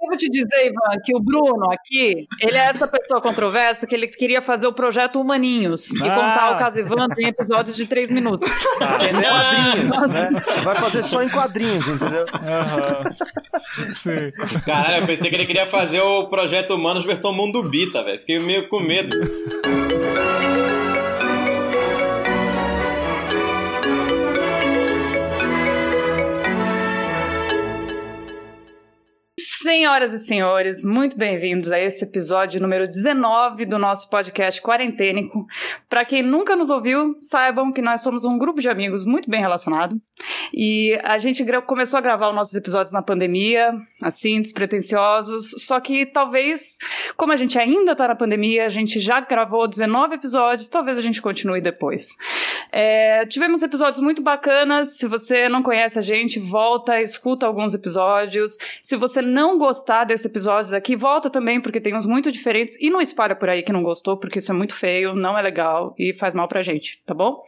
Eu vou te dizer, Ivan, que o Bruno aqui, ele é essa pessoa controversa que ele queria fazer o projeto Humaninhos e Ah. contar o caso Ivan em episódios de três minutos. Entendeu? Quadrinhos, né? Vai fazer só em quadrinhos, entendeu? Aham. Sim. Caralho, eu pensei que ele queria fazer o Projeto Humanos versão Mundo Bita, velho. Fiquei meio com medo. Senhoras e senhores, muito bem-vindos a esse episódio número 19 do nosso podcast Quarentênico. Para quem nunca nos ouviu, saibam que nós somos um grupo de amigos muito bem relacionado e a gente começou a gravar os nossos episódios na pandemia, assim, despretensiosos, só que talvez, como a gente ainda tá na pandemia, a gente já gravou 19 episódios, talvez a gente continue depois. É, tivemos episódios muito bacanas, se você não conhece a gente, volta, escuta alguns episódios. Se você não gostar desse episódio daqui, volta também, porque tem uns muito diferentes. E não espalha por aí que não gostou, porque isso é muito feio, não é legal e faz mal pra gente, tá bom?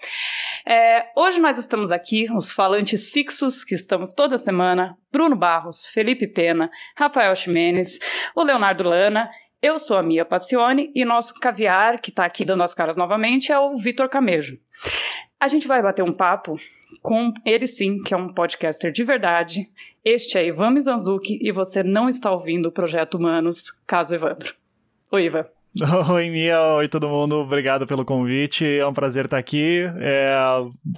É, hoje nós estamos aqui, os falantes fixos, que estamos toda semana: Bruno Barros, Felipe Pena, Rafael Ximenes, o Leonardo Lana. Eu sou a Mia Passione e nosso caviar, que está aqui dando as caras novamente, é o Vitor Camejo. A gente vai bater um papo com ele sim, que é um podcaster de verdade. Este é Ivan Mizanzuki e você não está ouvindo o Projeto Humanos, caso Evandro. Oi, Ivan. Oi, Mia, oi todo mundo, obrigado pelo convite, é um prazer estar aqui. É,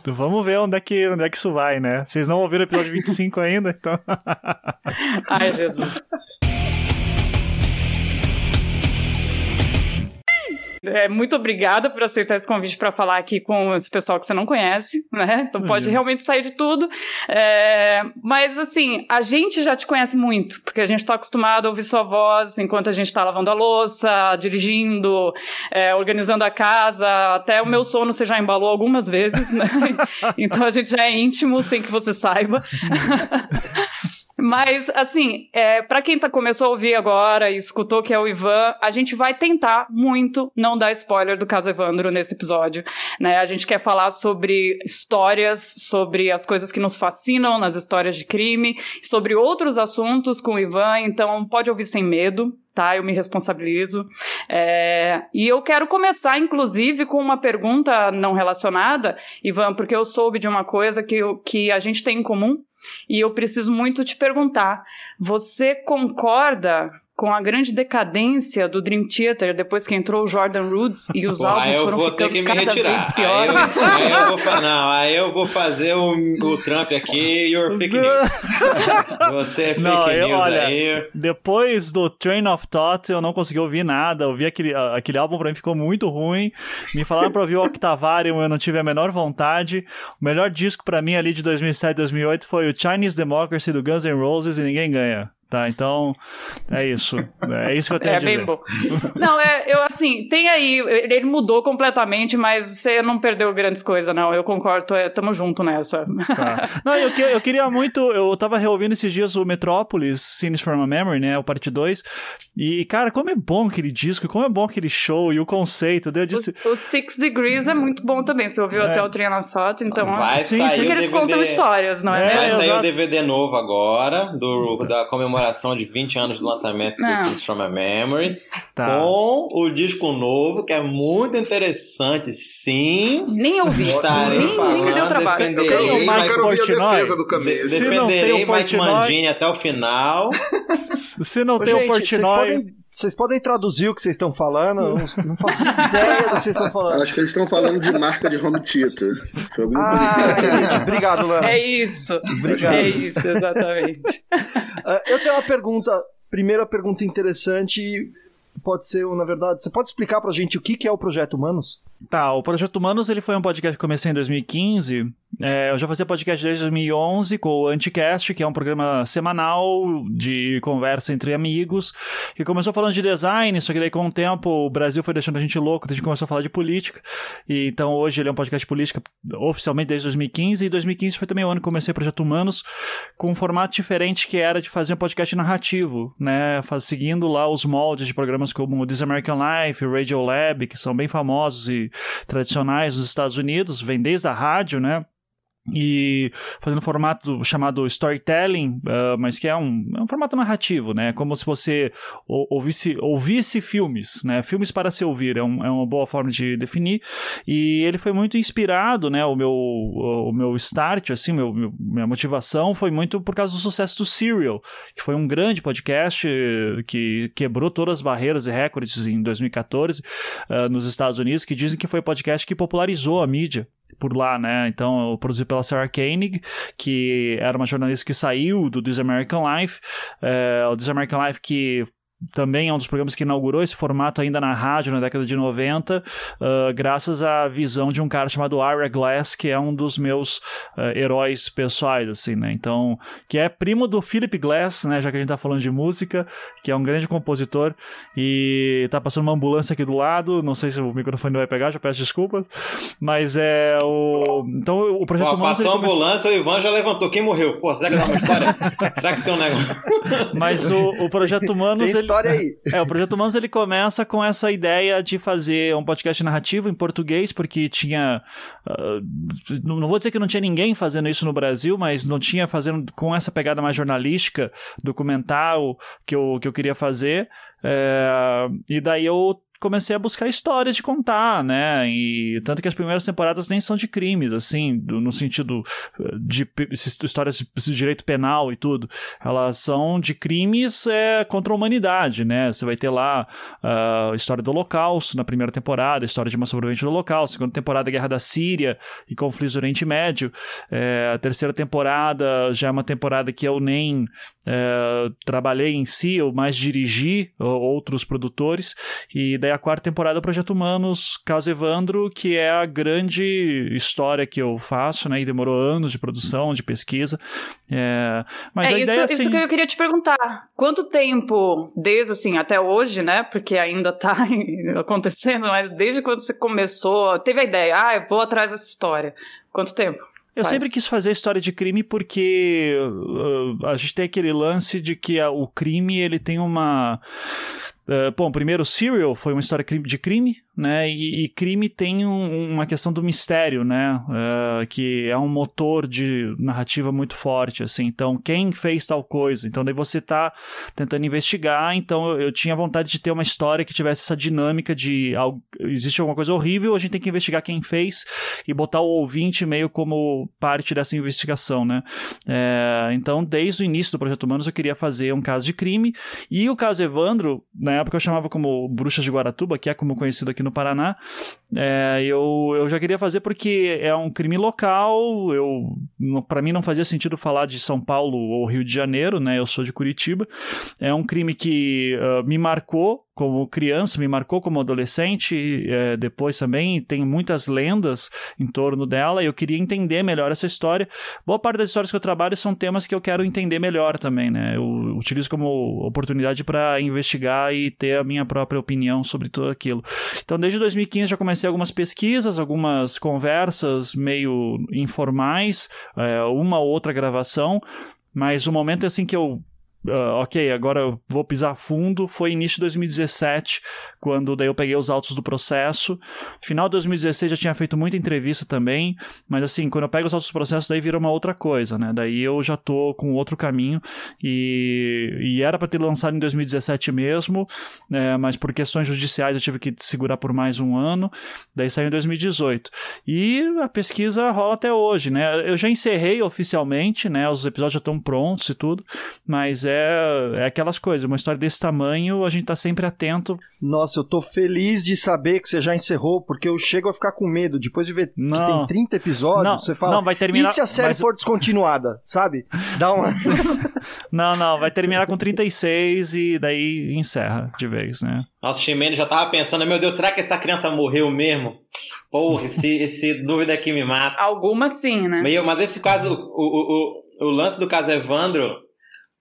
vamos ver onde é, que, onde é que isso vai, né? Vocês não ouviram o episódio 25 ainda, então. Ai, Jesus. É, muito obrigada por aceitar esse convite para falar aqui com esse pessoal que você não conhece, né? Então pode Uhum. realmente sair de tudo. É, mas assim, a gente já te conhece muito, porque a gente está acostumado a ouvir sua voz enquanto a gente está lavando a louça, dirigindo, é, organizando a casa, até o meu sono você já embalou algumas vezes, né? Então a gente já é íntimo sem que você saiba. Mas, assim, é, para quem tá, começou a ouvir agora e escutou que é o Ivan, a gente vai tentar muito não dar spoiler do caso Evandro nesse episódio. Né? A gente quer falar sobre histórias, sobre as coisas que nos fascinam nas histórias de crime, sobre outros assuntos com o Ivan, então pode ouvir sem medo. Tá, eu me responsabilizo. É, e eu quero começar, inclusive, com uma pergunta não relacionada, Ivan, porque eu soube de uma coisa que, que a gente tem em comum, e eu preciso muito te perguntar: você concorda com a grande decadência do Dream Theater depois que entrou o Jordan Rhodes e os Pô, álbuns aí eu foram vou ficando ter que me cada retirar. vez Aí piores? eu, aí eu vou, não, aí eu vou fazer o, o Trump aqui e o fake news. Você é fake Não, eu- news olha, aí. Depois do Train of Thought, eu não consegui ouvir nada. Eu vi aquele, aquele álbum pra mim ficou muito ruim. Me falaram pra ouvir o Octavarium, eu não tive a menor vontade. O melhor disco pra mim ali de 2007, 2008 foi o Chinese Democracy do Guns N' Roses e ninguém ganha. Tá, então é isso. É isso que eu tenho É a dizer. bem bom. Não, é, eu assim, tem aí, ele mudou completamente, mas você não perdeu grandes coisas, não. Eu concordo, é, tamo junto nessa. Tá. Não, eu, que- eu queria muito. Eu tava reouvindo esses dias o Metrópolis, Scenes from a Memory, né? O parte 2. E, cara, como é bom aquele disco, como é bom aquele show e o conceito. daí Eu O, disse. o Six Degrees é muito bom também. Você ouviu É. até o Train of Thought, então. Vai sim, sair sim, Sei o que eles DVD. contam histórias, não é, É, Vai mesmo? sair o DVD novo agora, do, da comemoração de 20 anos do lançamento do. Scenes from a Memory, Tá. com o disco novo, que é muito interessante, sim. Nem ouvi. Estarei nem, nem me deu falando, trabalho. defender- Eu quero, ouvir- eu quero ouvir a defesa do De- tem o defenderei Mike Portnoy- Mangini até o final. Se não Ô, tem o Portnoy. podem, vocês podem traduzir o que vocês estão falando? Eu não, não faço ideia do que vocês estão falando. Acho que eles estão falando de marca de home theater. Coisa Ah, assim. entendi. Obrigado, Lana. É isso. Obrigado. É isso, exatamente. Ah, eu tenho uma pergunta, primeira pergunta interessante, pode ser, na verdade, você pode explicar pra gente o que que é o Projeto Humanos? Tá, o Projeto Humanos ele foi um podcast que comecei em 2015. É, eu já fazia podcast desde 2011 com o Anticast, que é um programa semanal de conversa entre amigos, que começou falando de design, só que daí com o tempo o Brasil foi deixando a gente louco, a gente começou a falar de política. E, então hoje ele é um podcast de política oficialmente desde 2015, e 2015 foi também o ano que comecei o Projeto Humanos com um formato diferente que era de fazer um podcast narrativo, né, seguindo lá os moldes de programas como This American Life, Radio Lab, que são bem famosos e tradicionais nos Estados Unidos, vem desde a rádio, né? E fazendo um formato chamado storytelling, uh, mas que é um, é um formato narrativo, né? Como se você ouvisse, ouvisse filmes, né? Filmes para se ouvir, é, um, é uma boa forma de definir. E ele foi muito inspirado, né? O meu, o meu start, assim, meu, minha motivação foi muito por causa do sucesso do Serial, que foi um grande podcast que quebrou todas as barreiras e recordes em 2014 uh, nos Estados Unidos, que dizem que foi o podcast que popularizou a mídia por lá, né? Então, produzido pela Sarah Koenig, que era uma jornalista que saiu do This American Life. É, o This American Life que também é um dos programas que inaugurou esse formato ainda na rádio na década de 90, uh, ah, graças à visão de um cara chamado Ira Glass, que é um dos meus uh, heróis pessoais, assim, né? Então, que é primo do Philip Glass, né? Já que a gente tá falando de música, que é um grande compositor e tá passando uma ambulância aqui do lado, não sei se o microfone vai pegar, já peço desculpas, mas é o... Então, o Projeto Pô, Passou a ambulância, o Ivan já levantou. Quem morreu? Pô, será que dá uma história? será que tem um negócio? mas o, o Projeto Humanos... Tem história aí. É, o Projeto Humanos ele começa com essa ideia de fazer um podcast narrativo em português, porque tinha. Uh, não vou dizer que não tinha ninguém fazendo isso no Brasil, mas não tinha fazendo com essa pegada mais jornalística, documental que eu, que eu queria fazer. É, e daí eu comecei a buscar histórias de contar, né? E tanto que as primeiras temporadas nem são de crimes, assim, do, no sentido eh, de, histórias de direito penal e tudo. Elas são de crimes é, contra a humanidade, né? Você vai ter lá a história do Holocausto na primeira temporada, a história de uma sobrevivente do Holocausto, segunda temporada Guerra da Síria e conflitos do Oriente Médio. É, a terceira temporada já é uma temporada que eu nem é, trabalhei em si, eu mais dirigi outros produtores, e daí a quarta temporada do Projeto Humanos, Caso Evandro, que é a grande história que eu faço, né? E demorou anos de produção, de pesquisa. É, mas é, a isso, ideia, assim... isso que eu queria te perguntar. Quanto tempo, desde assim, até hoje, né? Porque ainda tá acontecendo, mas desde quando você começou, teve a ideia, ah, eu vou atrás dessa história. Quanto tempo? Eu Faz. sempre quis fazer história de crime porque uh, a gente tem aquele lance de que a, o crime ele tem uma Uh, bom, primeiro, Serial foi uma história de crime, né? E, e crime tem um, uma questão do mistério, né? Uh, que é um motor de narrativa muito forte, assim. Então, quem fez tal coisa? Então, daí você tá tentando investigar. Então, eu, eu tinha vontade de ter uma história que tivesse essa dinâmica de algo, existe alguma coisa horrível, a gente tem que investigar quem fez e botar o ouvinte meio como parte dessa investigação, né? É, então, desde o início do Projeto Humanos, eu queria fazer um caso de crime. E o caso Evandro, na época eu chamava como Bruxas de Guaratuba, que é como conhecido aqui no Paraná. É, eu, eu já queria fazer porque é um crime local, eu para mim não fazia sentido falar de São Paulo ou Rio de Janeiro, né? Eu sou de Curitiba. É um crime que uh, me marcou como criança, me marcou como adolescente, é, depois também tem muitas lendas em torno dela e eu queria entender melhor essa história. Boa parte das histórias que eu trabalho são temas que eu quero entender melhor também, né? Eu utilizo como oportunidade para investigar e ter a minha própria opinião sobre tudo aquilo. Então, desde 2015 já comecei algumas pesquisas, algumas conversas meio informais, é, uma ou outra gravação, mas o momento assim que eu Uh, ok, agora eu vou pisar fundo. Foi início de 2017, quando daí eu peguei os autos do processo. Final de 2016 já tinha feito muita entrevista também, mas assim, quando eu pego os autos do processo, daí vira uma outra coisa, né? Daí eu já tô com outro caminho e, e era para ter lançado em 2017 mesmo, né? mas por questões judiciais eu tive que segurar por mais um ano, daí saiu em 2018. E a pesquisa rola até hoje, né? Eu já encerrei oficialmente, né? Os episódios já estão prontos e tudo, mas é, é aquelas coisas, uma história desse tamanho, a gente tá sempre atento. Nossa, nossa, eu tô feliz de saber que você já encerrou, porque eu chego a ficar com medo. Depois de ver não. que tem 30 episódios, não, você fala. Não, vai terminar. E se a série mas... for descontinuada, sabe? Dá uma. não, não, vai terminar com 36 e daí encerra de vez, né? Nossa, o Ximene já tava pensando, meu Deus, será que essa criança morreu mesmo? Porra, esse, esse dúvida aqui me mata. Alguma sim, né? Meu, mas esse caso, o, o, o, o lance do caso Evandro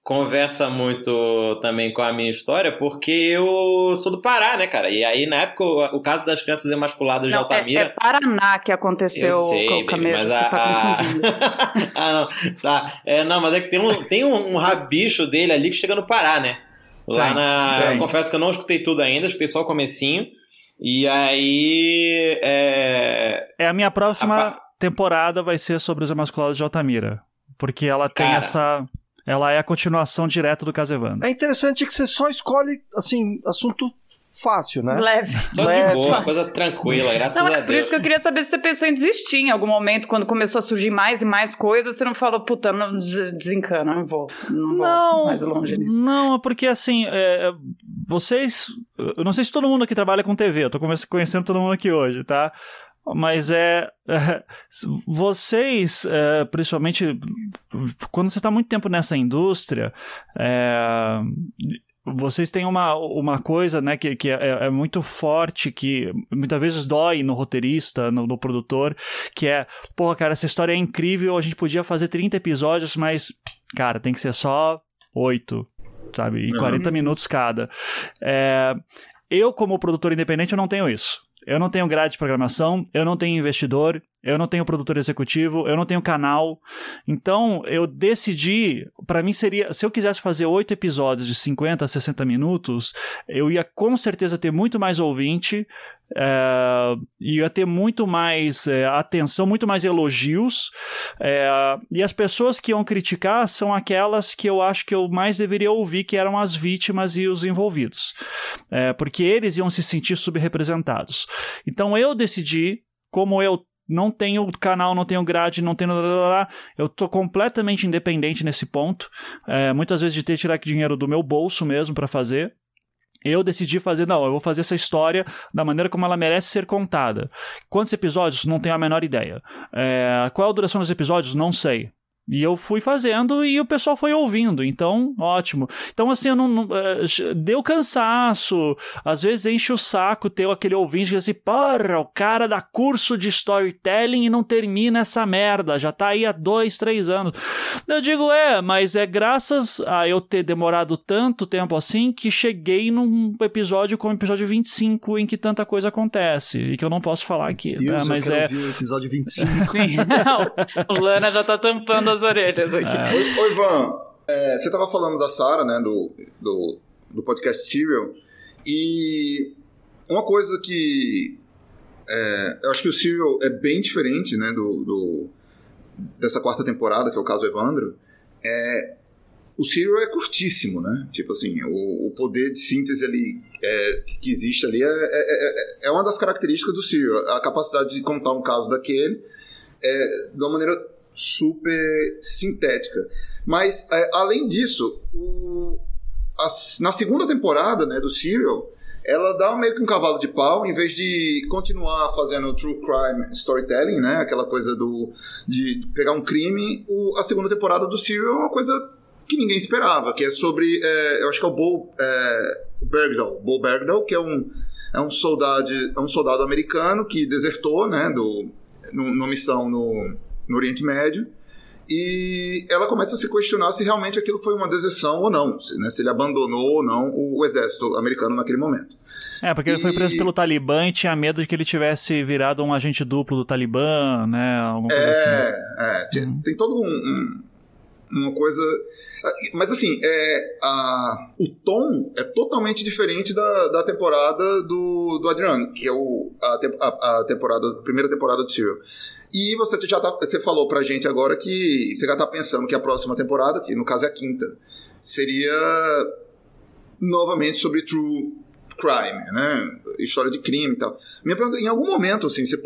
conversa muito também com a minha história, porque eu sou do Pará, né, cara? E aí, na época, o, o caso das crianças emasculadas não, de Altamira... É, é Paraná que aconteceu eu sei, com o Camelo, mas a, tá a... ah, não, tá. É, não, mas é que tem um, tem um, um rabicho dele ali que chega no Pará, né? Lá tem, na... Tem. Eu confesso que eu não escutei tudo ainda, escutei só o comecinho. E aí... É, é a minha próxima... A temporada vai ser sobre os Imaculado de Altamira. Porque ela tem Cara. essa. Ela é a continuação direta do caso Evandro. É interessante que você só escolhe, assim, assunto fácil, né? Leve. Tô Leve. de boa, coisa tranquila, graças Não, a é por Deus. isso que eu queria saber se você pensou em desistir em algum momento, quando começou a surgir mais e mais coisas, você não falou, puta, não, des- desencana, não vou, não vou Não, mais longe nisso. não, é porque assim, é, é, vocês. Eu não sei se todo mundo aqui trabalha com TV, eu tô conhecendo todo mundo aqui hoje, tá? Mas é. é, vocês, é, principalmente, quando você está muito tempo nessa indústria, é, vocês têm uma, uma coisa né, que, que é, é muito forte, que muitas vezes dói no roteirista, no, no produtor, que é, porra, cara, essa história é incrível, a gente podia fazer 30 episódios, mas, cara, tem que ser só 8, sabe? E Uhum. 40 minutos cada. É, eu, como produtor independente, eu não tenho isso. Eu não tenho grade de programação, eu não tenho investidor, eu não tenho produtor executivo, eu não tenho canal. Então, eu decidi, pra mim seria, se eu quisesse fazer oito episódios de 50 a 60 minutos, eu ia com certeza ter muito mais ouvinte, é, ia ter muito mais é, atenção, muito mais elogios, é, e as pessoas que iam criticar são aquelas que eu acho que eu mais deveria ouvir, que eram as vítimas e os envolvidos, É, porque eles iam se sentir subrepresentados. Então eu decidi, como eu não tenho canal, não tenho grade, não tenho. Eu tô completamente independente nesse ponto. É, muitas vezes de ter que tirar dinheiro do meu bolso mesmo para fazer. Eu decidi fazer, não, eu vou fazer essa história da maneira como ela merece ser contada. Quantos episódios? Não tenho a menor ideia. É, qual a duração dos episódios? Não sei. E eu fui fazendo e o pessoal foi ouvindo, então ótimo. Então, assim, eu não, não, eh, deu cansaço, às vezes enche o saco ter aquele ouvinte que diz assim, porra, o cara dá curso de storytelling e não termina essa merda, já tá aí há dois, três anos. Eu digo, é, mas é graças a eu ter demorado tanto tempo assim que cheguei num episódio como o episódio 25 em que tanta coisa acontece e que eu não posso falar aqui, tá? Deus, mas eu quero é... ouvir o episódio 25. Sim. Não, o Lana já tá tampando as orelhas aqui. Oi, oi, Ivan. É, você tava falando da Sarah, né, do, do, do podcast Serial, e uma coisa que é, eu acho que o Serial é bem diferente, né, do, do- dessa quarta temporada, que é o caso Evandro, é o Serial é curtíssimo, né? Tipo assim, o, o poder de síntese ali é, que existe ali é, é, é- é uma das características do Serial, a capacidade de contar um caso daquele é, de uma maneira super sintética. Mas, é, além disso, o- a- na segunda temporada né, do Serial, ela dá meio que um cavalo de pau, em vez de continuar fazendo true crime storytelling, né, aquela coisa do de pegar um crime, o- a segunda temporada do Serial é uma coisa que ninguém esperava, que é sobre, é, eu acho que é o Bo é, Bergdahl, Bo Bergdahl, que é um, é um soldado, é um soldado americano que desertou, né, do, nu- numa missão no, no Oriente Médio, e ela começa a se questionar se realmente aquilo foi uma deserção ou não, se, né, se ele abandonou ou não o, o exército americano naquele momento. É, porque ele foi preso E- pelo Talibã e tinha medo de que ele tivesse virado um agente duplo do Talibã, né? Alguma coisa assim. É, é, tem, todo um, um- uma coisa. Mas assim, é, a, o tom é totalmente diferente da, da temporada do, do Adriano, que é o, a, a, a temporada, a primeira temporada do Serial. E você já tá, você falou pra gente agora que você já tá pensando que a próxima temporada, que no caso é a quinta, seria novamente sobre true crime, né? História de crime e tal. Minha pergunta, em algum momento, assim, você,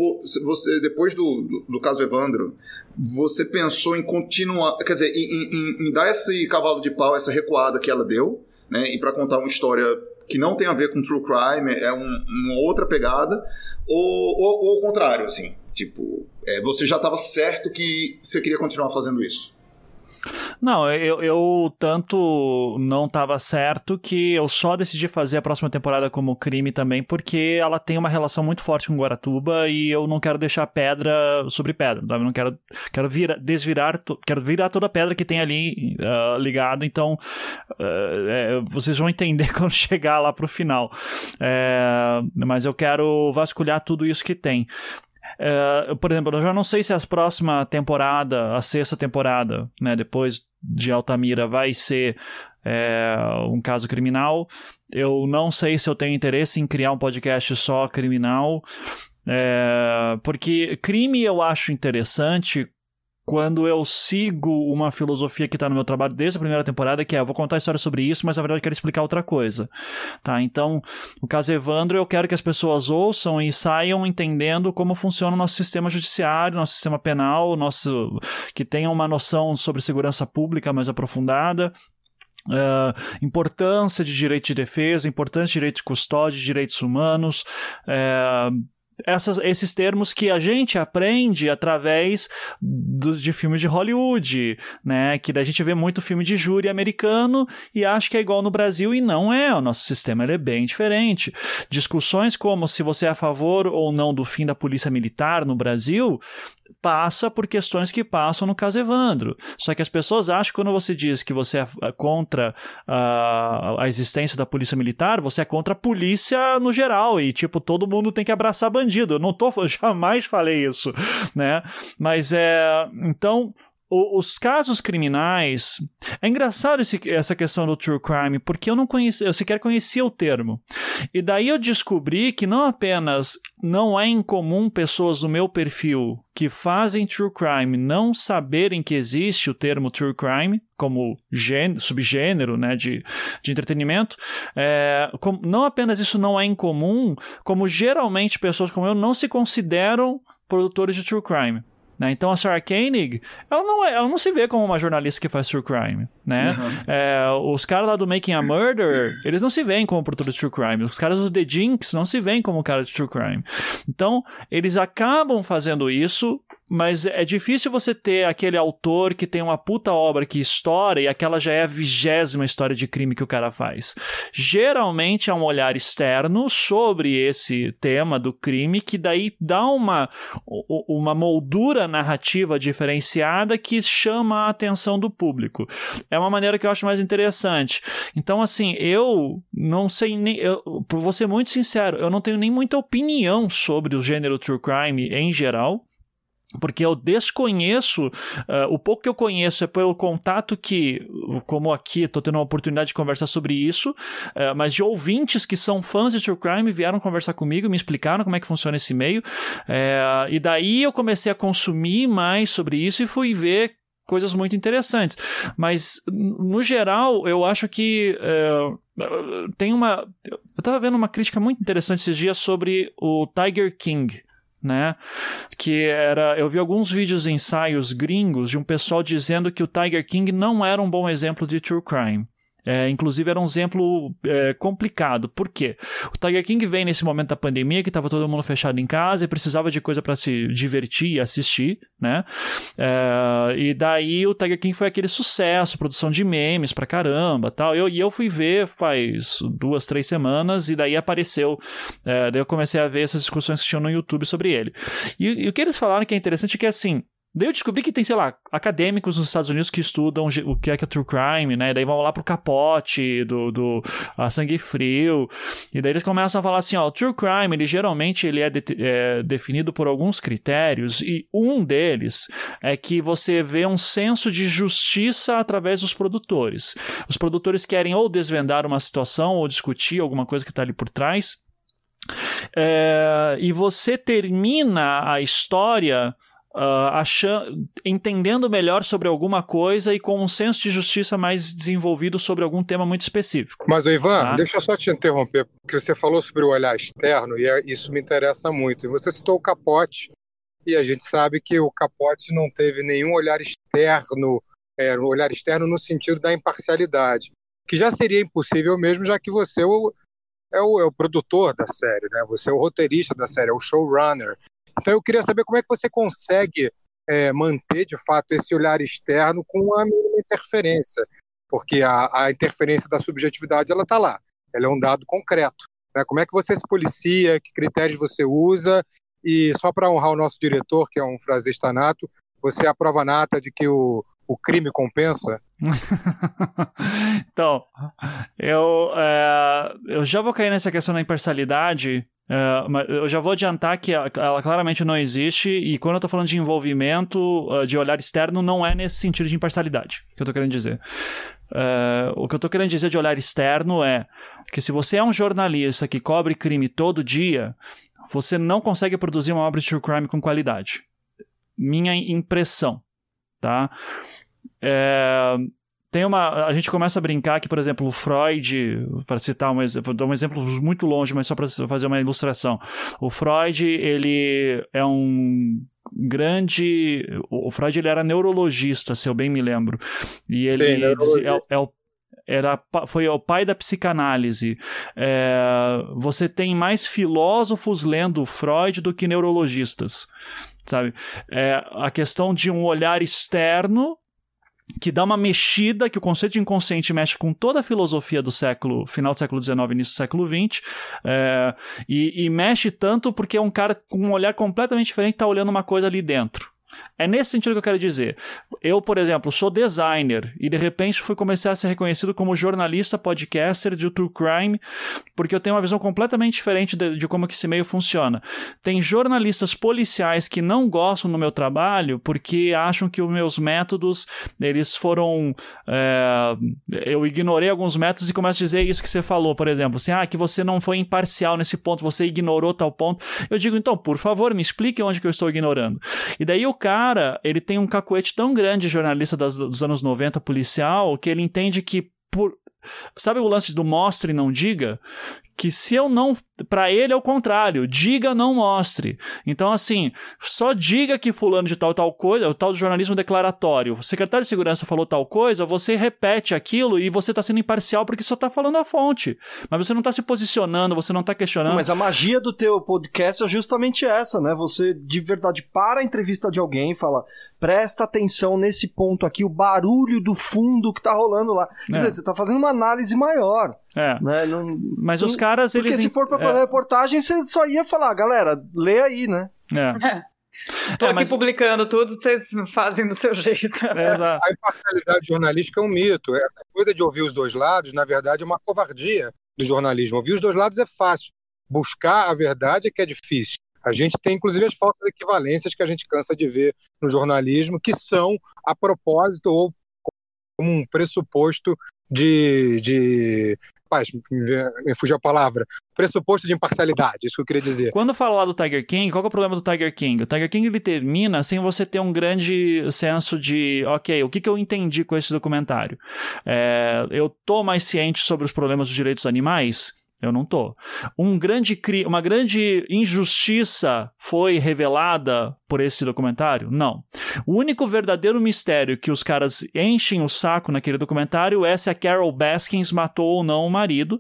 você depois do, do, do caso Evandro, você pensou em continuar, quer dizer, em, em- em dar esse cavalo de pau, essa recuada que ela deu, né? E para contar uma história que não tem a ver com true crime, é um- uma outra pegada, ou, ou, ou ao contrário, assim, tipo, é, você já estava certo que você queria continuar fazendo isso? Não, eu, eu tanto não estava certo que eu só decidi fazer a próxima temporada como crime também, porque ela tem uma relação muito forte com Guaratuba e eu não quero deixar pedra sobre pedra, sabe? Eu não quero, quero vira, desvirar, quero virar toda a pedra que tem ali ah, ligada, então ah, é, vocês vão entender quando chegar lá pro final. É, mas eu quero vasculhar tudo isso que tem. É, por exemplo, eu já não sei se a próxima temporada, a sexta temporada, né, depois de Altamira, vai ser é, um caso criminal. Eu não sei se eu tenho interesse em criar um podcast só criminal. É, porque crime eu acho interessante quando eu sigo uma filosofia que está no meu trabalho desde a primeira temporada, que é, eu vou contar a história sobre isso, mas na verdade eu quero explicar outra coisa, tá? Então, no caso Evandro, eu quero que as pessoas ouçam e saiam entendendo como funciona o nosso sistema judiciário, nosso sistema penal, nosso que tenham uma noção sobre segurança pública mais aprofundada, Uh, importância de direito de defesa, importância de direito de custódia, de direitos humanos, uh, essas, esses termos que a gente aprende através dos, de filmes de Hollywood, né? Que daí a gente vê muito filme de júri americano e acha que é igual no Brasil e não é. O nosso sistema é bem diferente. Discussões como se você é a favor ou não do fim da polícia militar no Brasil passa por questões que passam no caso Evandro. Só que as pessoas acham que quando você diz que você é contra a, a existência da polícia militar, você é contra a polícia no geral e tipo todo mundo tem que abraçar bandido. Eu não tô, eu jamais falei isso, né? Mas é, então os casos criminais. É engraçado esse, essa questão do true crime, porque eu não conhecia, eu sequer conhecia o termo. E daí eu descobri que não apenas não é incomum pessoas do meu perfil que fazem true crime não saberem que existe o termo true crime como gênero, subgênero né, de, de entretenimento. É, com, não apenas isso não é incomum, como geralmente pessoas como eu não se consideram produtores de true crime. Né? Então a Sarah Koenig, ela não, é, ela não se vê como uma jornalista que faz true crime, né? Uhum. É, os caras lá do Making a Murder, eles não se veem como produtores de true crime. Os caras do The Jinx não se veem como caras de true crime. Então, eles acabam fazendo isso mas é difícil você ter aquele autor que tem uma puta obra que estoura e aquela já é a vigésima história de crime que o cara faz. Geralmente é um olhar externo sobre esse tema do crime que daí dá uma, uma moldura narrativa diferenciada que chama a atenção do público. É uma maneira que eu acho mais interessante. Então, assim, eu não sei nem. Eu, por vou ser muito sincero, eu não tenho nem muita opinião sobre o gênero true crime em geral porque eu desconheço, uh, o pouco que eu conheço é pelo contato que, como aqui, estou tendo uma oportunidade de conversar sobre isso, uh, mas de ouvintes que são fãs de True Crime vieram conversar comigo, me explicaram como é que funciona esse meio, uh, e daí eu comecei a consumir mais sobre isso e fui ver coisas muito interessantes. Mas, no geral, eu acho que tem uma. Eu estava vendo uma crítica muito interessante esses dias sobre o Tiger King né? Que era. Eu vi alguns vídeos ensaios gringos de um pessoal dizendo que o Tiger King não era um bom exemplo de true crime. É, inclusive era um exemplo é, complicado. Por quê? O Tiger King vem nesse momento da pandemia que estava todo mundo fechado em casa e precisava de coisa para se divertir e assistir, né? É, e daí o Tiger King foi aquele sucesso, produção de memes pra caramba tal. Eu, e eu fui ver faz duas, três semanas e daí apareceu. É, daí eu comecei a ver essas discussões que tinham no YouTube sobre ele. E, e o que eles falaram que é interessante é que assim Daí eu descobri que tem, sei lá, acadêmicos nos Estados Unidos que estudam o que é que é true crime, né? E daí vão lá pro capote do, do a sangue frio. E daí eles começam a falar assim, ó, o true crime, ele geralmente ele é, de, é, definido por alguns critérios e um deles é que você vê um senso de justiça através dos produtores. Os produtores querem ou desvendar uma situação ou discutir alguma coisa que está ali por trás. É, e você termina a história uh, achando, entendendo melhor sobre alguma coisa e com um senso de justiça mais desenvolvido sobre algum tema muito específico. Mas, Ivan, tá? deixa eu só te interromper, porque você falou sobre o olhar externo e é, isso me interessa muito. E você citou o capote, e a gente sabe que o capote não teve nenhum olhar externo, é, um olhar externo no sentido da imparcialidade, que já seria impossível mesmo, já que você é o, é o, é o produtor da série, né? Você é o roteirista da série, é o showrunner. Então eu queria saber como é que você consegue é, manter de fato esse olhar externo com a mínima interferência, porque a, a interferência da subjetividade ela está lá, ela é um dado concreto. Né? Como é que você se policia, que critérios você usa e só para honrar o nosso diretor, que é um frasista nato, você é a prova nata de que o, o crime compensa? então, eu, é, eu já vou cair nessa questão da imparcialidade Uh, eu já vou adiantar que ela, claramente não existe, e quando eu estou falando de envolvimento, uh, de olhar externo, não é nesse sentido de imparcialidade que eu estou querendo dizer. Uh, o que eu estou querendo dizer de olhar externo é que se você é um jornalista que cobre crime todo dia, você não consegue produzir uma obra de true crime com qualidade. Minha impressão, tá? É, tem uma. A gente começa a brincar que, por exemplo, o Freud, para citar um exemplo, dar um exemplo muito longe, mas só para fazer uma ilustração. O Freud, ele é um grande. O Freud ele era neurologista, se eu bem me lembro. E ele Sim, dizia, é, é o era, foi o pai da psicanálise. É, você tem mais filósofos lendo Freud do que neurologistas, sabe? É, a questão de um olhar externo que dá uma mexida, que o conceito de inconsciente mexe com toda a filosofia do século, final do século XIX, início do século XX, é, e, e, mexe tanto porque é um cara com um olhar completamente diferente está olhando uma coisa ali dentro. É nesse sentido que eu quero dizer. Eu, por exemplo, sou designer e de repente fui começar a ser reconhecido como jornalista, podcaster de true crime, porque eu tenho uma visão completamente diferente de, de como que esse meio funciona. Tem jornalistas policiais que não gostam do meu trabalho porque acham que os meus métodos, eles foram... É, eu ignorei alguns métodos e começo a dizer isso que você falou, por exemplo, assim, ah, que você não foi imparcial nesse ponto, você ignorou tal ponto. Eu digo, então, por favor, me explique onde que eu estou ignorando. E daí o cara, ele tem um cacuete tão grande, jornalista das, dos anos 90, policial, que ele entende que por, Sabe o lance do mostre e não diga? Que se eu não. Para ele é o contrário. Diga, não mostre. Então, assim, só diga que fulano de tal tal coisa, o tal do jornalismo declaratório. O secretário de segurança falou tal coisa, você repete aquilo e você está sendo imparcial porque só está falando a fonte. Mas você não está se posicionando, você não está questionando. Mas a magia do teu podcast é justamente essa, né? Você de verdade para a entrevista de alguém e fala: presta atenção nesse ponto aqui, o barulho do fundo que tá rolando lá. Quer é. dizer, você tá fazendo uma análise maior. É. Né? Não, Mas sim, os caras, porque eles. Porque se for pra fazer é. reportagem, você só ia falar, galera, lê aí, né? É. é. Tô é, aqui mas... publicando tudo, vocês fazem do seu jeito. É, a imparcialidade jornalística é um mito. Essa coisa de ouvir os dois lados, na verdade, é uma covardia do jornalismo. Ouvir os dois lados é fácil. Buscar a verdade é que é difícil. A gente tem, inclusive, as faltas equivalências que a gente cansa de ver no jornalismo, que são a propósito ou como um pressuposto de, de Paz, me fugiu a palavra. Pressuposto de imparcialidade, isso que eu queria dizer. Quando fala lá do Tiger King, qual é o problema do Tiger King? O Tiger King ele termina sem você ter um grande senso de, ok, o que, que eu entendi com esse documentário? É, eu tô mais ciente sobre os problemas dos direitos animais? Eu não tô. Um grande cri... Uma grande injustiça foi revelada por esse documentário? Não. O único verdadeiro mistério que os caras enchem o saco naquele documentário é se a Carol Baskins matou ou não o marido.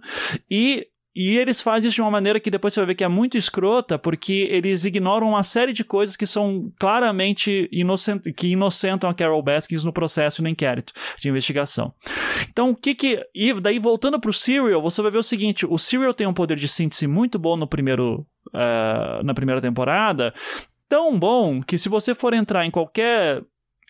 E e eles fazem isso de uma maneira que depois você vai ver que é muito escrota, porque eles ignoram uma série de coisas que são claramente inocent... que inocentam a Carol Baskins no processo no inquérito de investigação. Então, o que que. E daí, voltando pro Serial, você vai ver o seguinte: o Serial tem um poder de síntese muito bom no primeiro. Uh, na primeira temporada, tão bom que se você for entrar em qualquer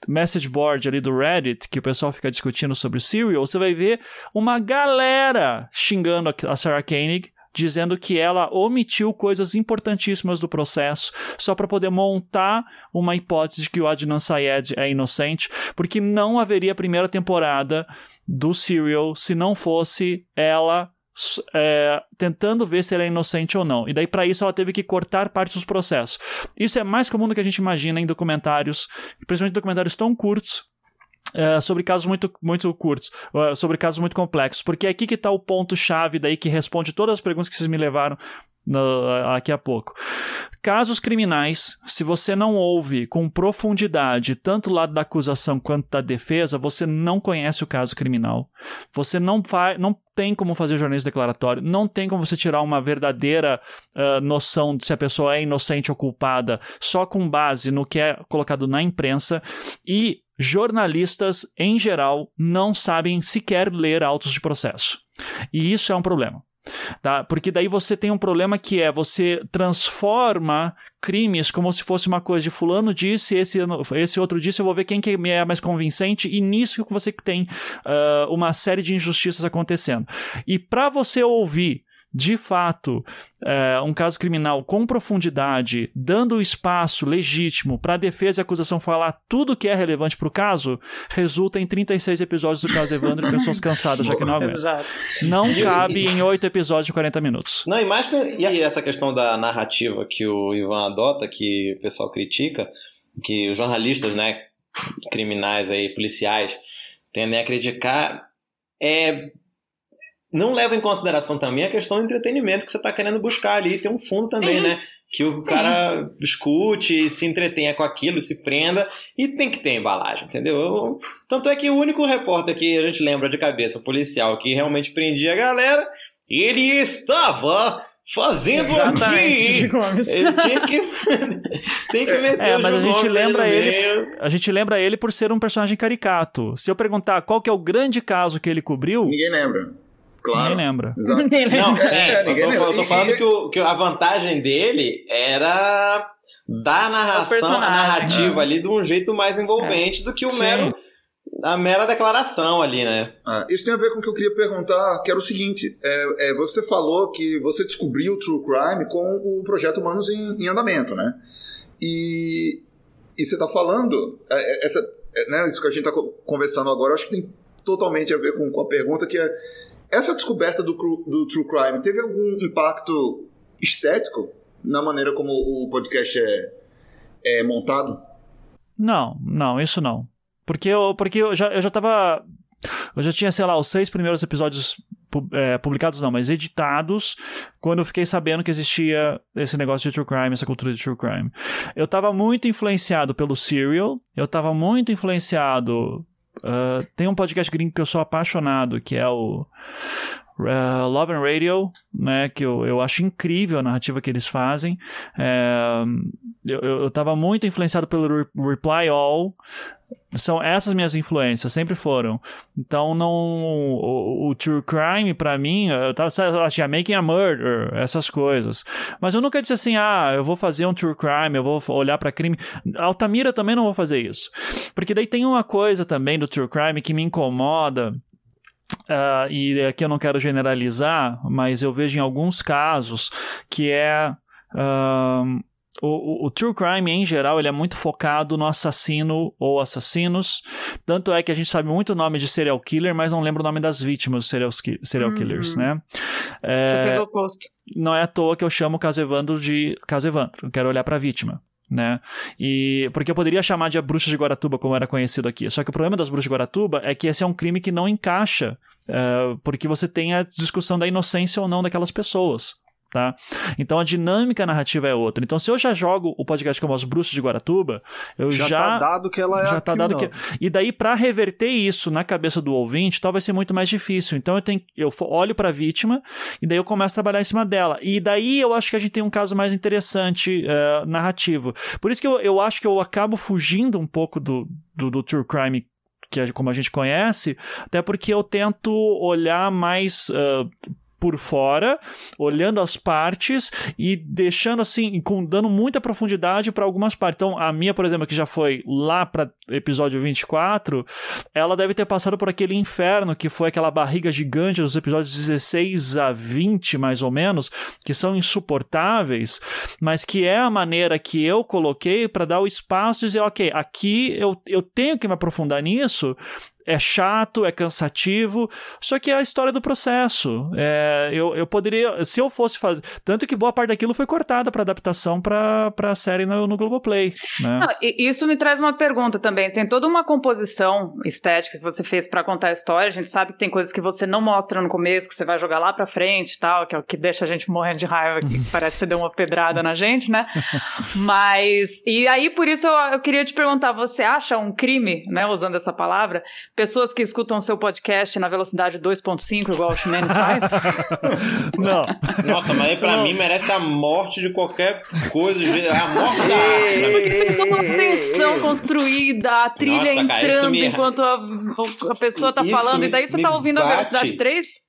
message board ali do Reddit, que o pessoal fica discutindo sobre o Serial, você vai ver uma galera xingando a Sarah Koenig, dizendo que ela omitiu coisas importantíssimas do processo só para poder montar uma hipótese de que o Adnan Syed é inocente, porque não haveria primeira temporada do Serial se não fosse ela é, tentando ver se ela é inocente ou não. E daí, para isso, ela teve que cortar partes dos processos. Isso é mais comum do que a gente imagina em documentários, principalmente documentários tão curtos. É, sobre casos muito, muito curtos, uh, sobre casos muito complexos, porque é aqui que está o ponto-chave daí que responde todas as perguntas que vocês me levaram no, daqui a pouco. Casos criminais, se você não ouve com profundidade tanto o lado da acusação quanto da defesa, você não conhece o caso criminal. Você não, faz, não tem como fazer jornalismo declaratório, não tem como você tirar uma verdadeira uh, noção de se a pessoa é inocente ou culpada só com base no que é colocado na imprensa e jornalistas, em geral, não sabem sequer ler autos de processo. E isso é um problema. Tá? Porque daí você tem um problema que é você transforma crimes como se fosse uma coisa de fulano disse, esse, esse outro disse, eu vou ver quem que é mais convincente, e nisso que você tem uh, uma série de injustiças acontecendo. E para você ouvir de fato, é, um caso criminal com profundidade, dando o espaço legítimo para a defesa e a acusação falar tudo que é relevante para o caso, resulta em 36 episódios do caso Evandro e pessoas cansadas, já que não aguentam. Exato. Não cabe em 8 episódios de 40 minutos. Não, e mais e aí essa questão da narrativa que o Ivan adota, que o pessoal critica, que os jornalistas, né, criminais aí, policiais, tendem a criticar, é não leva em consideração também a questão do entretenimento que você está querendo buscar ali. Tem um fundo também, Sim. né? Que o Sim. cara escute, se entretenha com aquilo, se prenda e tem que ter embalagem, entendeu? Tanto é que o único repórter que a gente lembra de cabeça, policial, que realmente prendia a galera, ele estava fazendo aqui. Ele tinha que tem que meter é, mas a gente lembra ele, a gente lembra ele por ser um personagem caricato. Se eu perguntar qual que é o grande caso que ele cobriu, ninguém lembra. Claro. Ninguém lembra. Exato. Ninguém lembra. Não, sim, é, ninguém eu, tô, eu tô falando que, o, que a vantagem dele era dar a narração, a narrativa é. ali de um jeito mais envolvente é. do que o mero a mera declaração ali, né? Ah, isso tem a ver com o que eu queria perguntar, que era o seguinte: é, é, você falou que você descobriu o True Crime com o projeto Humanos em, em Andamento, né? E, e você está falando, é, é, essa, é, né, isso que a gente está conversando agora, acho que tem totalmente a ver com, com a pergunta que é essa descoberta do, do True Crime teve algum impacto estético na maneira como o podcast é, é montado? Não, não, isso não. Porque eu, porque eu já, eu já tava. Eu já tinha, sei lá, os seis primeiros episódios é, publicados, não, mas editados, quando eu fiquei sabendo que existia esse negócio de true crime, essa cultura de true crime. Eu tava muito influenciado pelo Serial, eu tava muito influenciado Uh, tem um podcast gringo que eu sou apaixonado, que é o uh, Love and Radio, né, que eu, eu acho incrível a narrativa que eles fazem. É, eu, eu tava muito influenciado pelo Re Reply All, são essas minhas influências, sempre foram. Então, não. O, o true crime, para mim, eu tava, eu tinha Making a Murder, essas coisas. Mas eu nunca disse assim, ah, eu vou fazer um true crime, eu vou olhar para crime. Altamira também não vou fazer isso. Porque daí tem uma coisa também do true crime que me incomoda. Uh, e aqui eu não quero generalizar, mas eu vejo em alguns casos que é. Uh, o, o, o, true crime, em geral, ele é muito focado no assassino ou assassinos. Tanto é que a gente sabe muito o nome de serial killer, mas não lembra o nome das vítimas dos serial, serial uhum. killers, né? É, Você fez o oposto. Não é à toa que eu chamo o caso Evandro de caso Evandro. Eu quero olhar para a vítima. Né? E porque eu poderia chamar de a bruxa de Guaratuba como era conhecido aqui. Só que o problema das bruxas de Guaratuba é que esse é um crime que não encaixa, uh, porque você tem a discussão da inocência ou não daquelas pessoas. Tá? Então a dinâmica narrativa é outra. Então se eu já jogo o podcast como Os Bruxos de Guaratuba, eu já, já tá dado que ela é já tá dado que e daí para reverter isso na cabeça do ouvinte, talvez ser muito mais difícil. Então eu tenho eu olho para a vítima e daí eu começo a trabalhar em cima dela. E daí eu acho que a gente tem um caso mais interessante uh, narrativo. Por isso que eu, eu acho que eu acabo fugindo um pouco do, do, do true crime que é como a gente conhece, até porque eu tento olhar mais uh, por fora, olhando as partes e deixando assim, com, dando muita profundidade para algumas partes. Então, a minha, por exemplo, que já foi lá para episódio 24, ela deve ter passado por aquele inferno que foi aquela barriga gigante dos episódios 16 a 20, mais ou menos, que são insuportáveis, mas que é a maneira que eu coloquei para dar o espaço e dizer, ok, aqui eu, eu tenho que me aprofundar nisso, é chato, é cansativo, só que é a história do processo. É, eu, eu poderia, se eu fosse fazer. Tanto que boa parte daquilo foi cortada para adaptação para a série no, no Globoplay. Né? Não, isso me traz uma pergunta também. Tem toda uma composição estética que você fez para contar a história. A gente sabe que tem coisas que você não mostra no começo, que você vai jogar lá para frente e tal, que é o que deixa a gente morrendo de raiva, que parece que você deu uma pedrada na gente, né? Mas. E aí, por isso, eu, eu queria te perguntar: você acha um crime, né, usando essa palavra, pessoas que escutam seu podcast na velocidade 2.5, igual o Ximenes faz? Não. Nossa, mas aí pra não. mim merece a morte de qualquer coisa. A morte da Uma tensão construída, a trilha Nossa, entrando me... enquanto a, a, pessoa tá isso falando, me, e daí você tá ouvindo bate. a velocidade 3?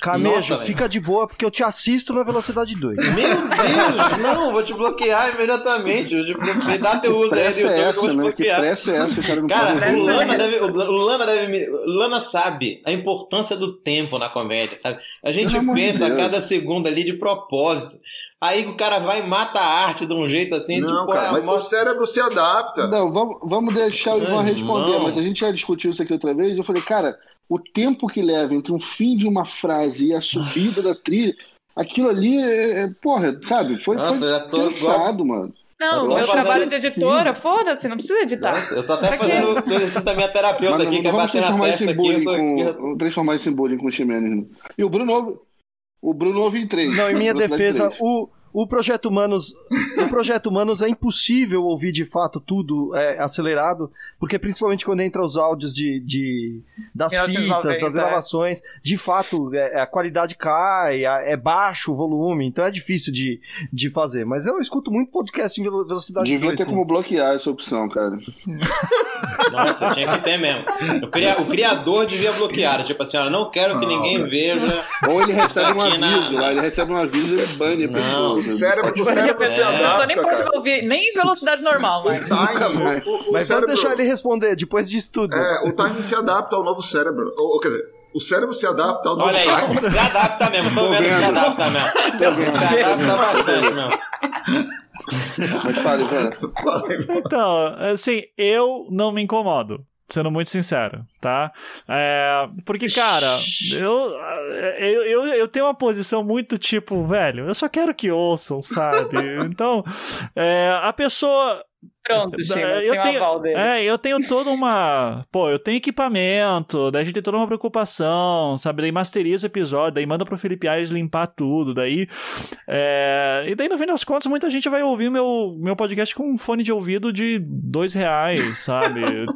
Camejo, Nossa, velho. fica de boa porque eu te assisto na velocidade 2. Meu Deus, não, vou te bloquear imediatamente. Eu te bloqueei, dá teu uso aí é que eu vou essa, te né? Que bloquear. pressa é essa, o cara não Cara, pode o. Lana, deve, o Lana deve me- o Lana sabe a importância do tempo na comédia, sabe? A gente Pelo pensa a cada segundo ali de propósito. Aí o cara vai e mata a arte de um jeito assim, Não, tipo, cara, é, mas uma- o cérebro se adapta. Não, vamos, vamos deixar o Ivan responder, mas a gente já discutiu isso aqui outra vez. Eu falei, cara, o tempo que leva entre um fim de uma frase e a subida da trilha, aquilo ali, é, é- porra, sabe? Foi, Nossa, foi já tô pensado, mano. Não, meu trabalho de editora, foda-se, não precisa editar. Nossa, eu tô até Pra fazendo o exercício da minha terapeuta Mas aqui, não, que é bater na testa aqui. Tô, eu- com, transformar isso em bullying com o Ximenes. né? E o Bruno o Bruno ouve em três. Não, em minha defesa, o, o Projeto Humanos, o Projeto Humanos é impossível ouvir de fato tudo é, acelerado, porque principalmente quando entra os áudios de, de das 1990, fitas, das é. gravações, de fato é, a qualidade cai, é baixo o volume, então é difícil de, de fazer. Mas eu escuto muito podcast em velo- velocidade Devia 2, ter como bloquear essa opção, cara. Nossa, tinha que ter mesmo. O, cria- o criador devia bloquear. Tipo assim, ó, não quero que Não, ninguém velho. veja. Ou ele recebe um aqui na- aviso lá, ele recebe um aviso e ele bane a Não. pessoa. O cérebro, o cérebro se. Eu tô nem adapta, pode cara. ouvir, nem em velocidade normal, O mas. timing, o, o Mas cérebro, deixar ele responder depois disso tudo. é, o timing se adapta ao novo cérebro. Ou, quer dizer, o cérebro se adapta ao novo Olha aí, se adapta mesmo. Tô Tô vendo que se vendo. adapta mesmo. Tá vendo? Se adapta bastante mesmo. Mas fale, cara. Então, assim, eu não me incomodo. Sendo muito sincero, tá? É, porque, cara, eu, eu, eu, eu tenho uma posição muito tipo, velho, eu só quero que ouçam, sabe? Então, é, a pessoa Pronto, Chico, É, tem eu o tenho, é, eu tenho toda uma. Pô, eu tenho equipamento, daí a gente tem toda uma preocupação, sabe? Daí masteriza o episódio, daí manda pro Felipe Aires limpar tudo, daí. é, E daí, no fim das contas, muita gente vai ouvir meu, meu podcast com um fone de ouvido de dois reais, sabe?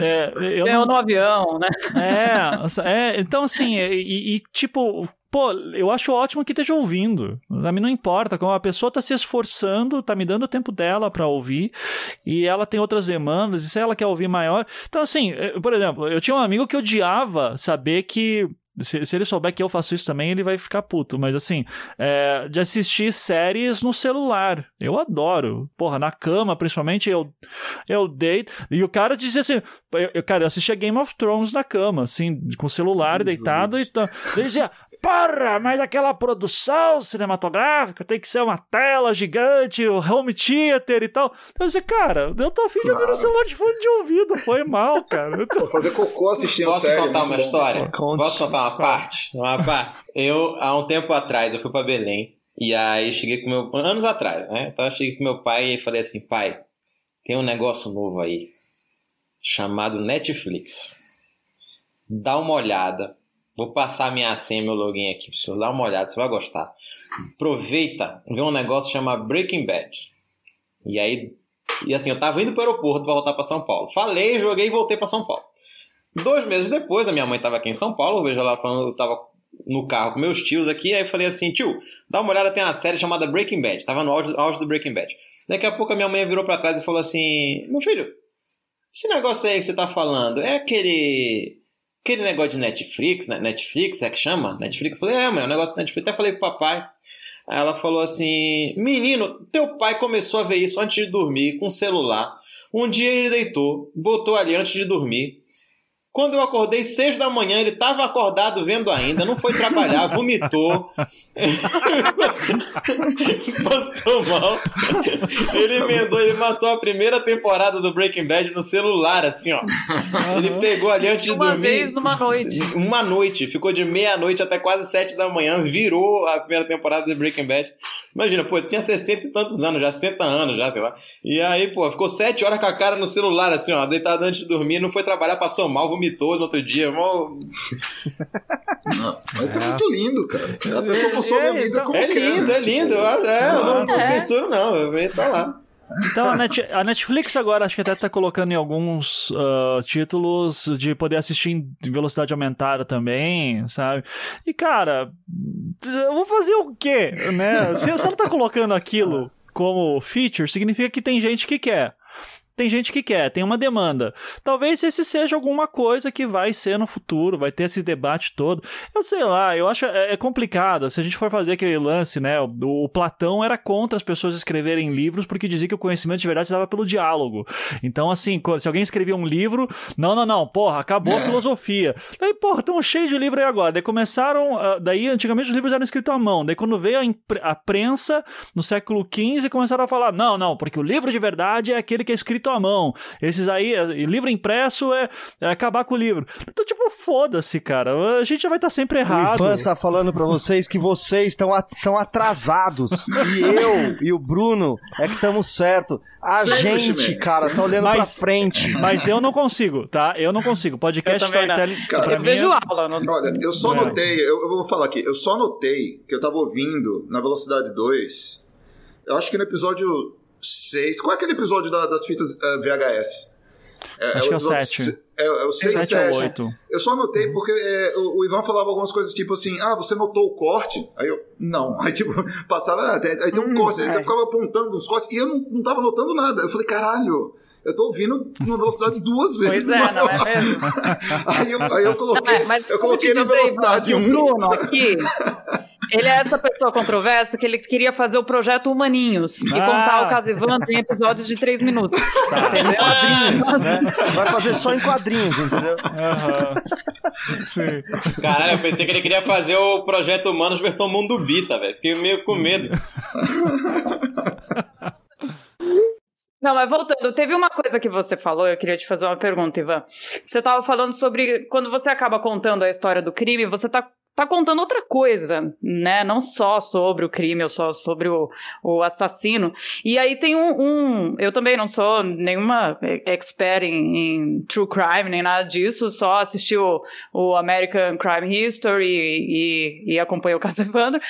É, eu Ganhou não- no avião, né? é, é, então assim, e, e, tipo, pô, eu acho ótimo que esteja ouvindo. A mim não importa, como a pessoa tá se esforçando, tá me dando o tempo dela pra ouvir, e ela tem outras demandas, e se ela quer ouvir maior. Então, assim, eh, por exemplo, eu tinha um amigo que odiava saber que. Se, se ele souber que eu faço isso também, ele vai ficar puto. Mas assim, é, de assistir séries no celular. Eu adoro. Porra, na cama, principalmente, eu, eu deito. E o cara dizia assim: eu, eu- cara, eu assistia Game of Thrones na cama, assim, com o celular Jesus. deitado e tal. Ele dizia. Porra, mas aquela produção cinematográfica tem que ser uma tela gigante, o home theater e tal. Eu dizia, cara, eu tô afim de ouvir no Claro. celular de fone de ouvido, foi mal, cara. Eu tô- fazer cocô assistindo Posso série. é contar uma bom. história? Conte. Posso contar uma parte? Uma parte. Eu, há um tempo atrás, eu fui pra Belém. E aí cheguei com meu. Anos atrás, né? Então eu cheguei com meu pai e falei assim: pai, tem um negócio novo aí. Chamado Netflix. Dá uma olhada. Vou passar minha senha, meu login aqui pro senhor. Dá uma olhada, você vai gostar. Aproveita, vê um negócio chamado Breaking Bad. E aí. E assim, eu tava indo pro aeroporto pra voltar pra São Paulo. Falei, joguei e voltei pra São Paulo. Dois meses depois, a minha mãe estava aqui em São Paulo, eu vejo ela falando, eu tava no carro com meus tios aqui, aí eu falei assim, tio, dá uma olhada, tem uma série chamada Breaking Bad, tava no auge, auge do Breaking Bad. Daqui a pouco a minha mãe virou pra trás e falou assim, meu filho, esse negócio aí que você tá falando, é aquele, aquele negócio de Netflix, né? Netflix é que chama? Netflix? Eu falei, é, mãe, é um negócio de Netflix, até falei pro papai. Aí ela falou assim, menino, teu pai começou a ver isso antes de dormir, com celular. Um dia ele deitou, botou ali antes de dormir. Quando eu acordei, seis da manhã, ele estava acordado vendo ainda, não foi trabalhar, vomitou. Passou mal. Ele emendou, ele matou a primeira temporada do Breaking Bad no celular, assim, ó. Ele pegou ali antes de Uma dormir. vez numa noite. Uma noite, ficou de meia-noite até quase sete da manhã, virou a primeira temporada de Breaking Bad. Imagina, pô, eu tinha 60 e tantos anos, já 60 anos, já, sei lá. E aí, pô, ficou sete horas com a cara no celular, assim, ó, deitado antes de dormir, não foi trabalhar, passou mal, vomitou no outro dia. Mó... Não, mas é muito lindo, cara. A pessoa consome a vida como É quer, lindo, né? é lindo. Tipo, eu- É, não, não É. censuro, não. Eu tá lá. Então a, Net- a Netflix agora acho que até tá colocando em alguns ah, títulos de poder assistir em velocidade aumentada também, sabe? E cara, eu vou fazer o quê, né? Se, se ela tá colocando aquilo como feature, significa que tem gente que quer. Tem gente que quer, tem uma demanda. Talvez esse seja alguma coisa que vai ser no futuro, vai ter esse debate todo. Eu sei lá, eu acho é, é complicado. Se a gente for fazer aquele lance, né? O, o Platão era contra as pessoas escreverem livros porque dizia que o conhecimento de verdade se dava pelo diálogo. Então, assim, se alguém escrevia um livro, não, não, não, porra, acabou a filosofia. Daí, porra, estão cheio de livro aí agora. Daí começaram, uh, daí antigamente os livros eram escritos à mão. Daí quando veio a, a prensa no século XV começaram a falar, não, não, porque o livro de verdade é aquele que é escrito à mão. Esses aí, é, livro impresso é, é acabar com o livro. Então, tipo, foda-se, cara. A gente já vai estar tá sempre errado. O Ivan tá falando pra vocês que vocês estão são atrasados. e eu e o Bruno é que estamos certo. A Sempre, gente, cara, tá olhando mas, pra frente. Mas eu não consigo, tá? Eu não consigo. Podcast storytelling. Cara, eu vejo é... aula. Não... Olha, eu só é. notei, eu, eu vou falar aqui, eu só notei que eu tava ouvindo na velocidade 2. Eu acho que no episódio 6. Qual é aquele episódio da, das fitas uh, eh, VHS? É, Acho é que é o 7. É, é o 6 7 ou 8. Eu só anotei uhum. porque é, o, o, Ivan falava algumas coisas tipo assim: ah, você notou o corte? Aí eu, não. Aí tipo, passava, ah, aí, aí tem um hum, corte. Aí é. você ficava apontando uns cortes e eu não, não tava notando nada. Eu falei, caralho. Eu tô ouvindo numa velocidade duas vezes. Pois é, não é mesmo? aí, eu, aí eu coloquei, não, eu coloquei na velocidade 1. Um. Bruno aqui, Ele é essa pessoa controversa que ele queria fazer o projeto Humaninhos e ah. contar o caso Evandro em episódios de três minutos. Tá. Entendeu? Quadrinhos, né? Vai fazer só em quadrinhos, entendeu? Uhum. Sim. Caralho, eu pensei que ele queria fazer o projeto Humanos versão Mundo Bita, velho. Fiquei meio com medo. Não, mas voltando, teve uma coisa que você falou, eu queria te fazer uma pergunta, Ivan. Você estava falando sobre quando você acaba contando a história do crime, você está tá contando outra coisa, né? Não só sobre o crime ou só sobre o, o assassino. E aí tem um, um, Eu também não sou nenhuma expert em, em, true crime, nem nada disso, só assisti o, o American Crime History e, e, e acompanhei o caso Evandro.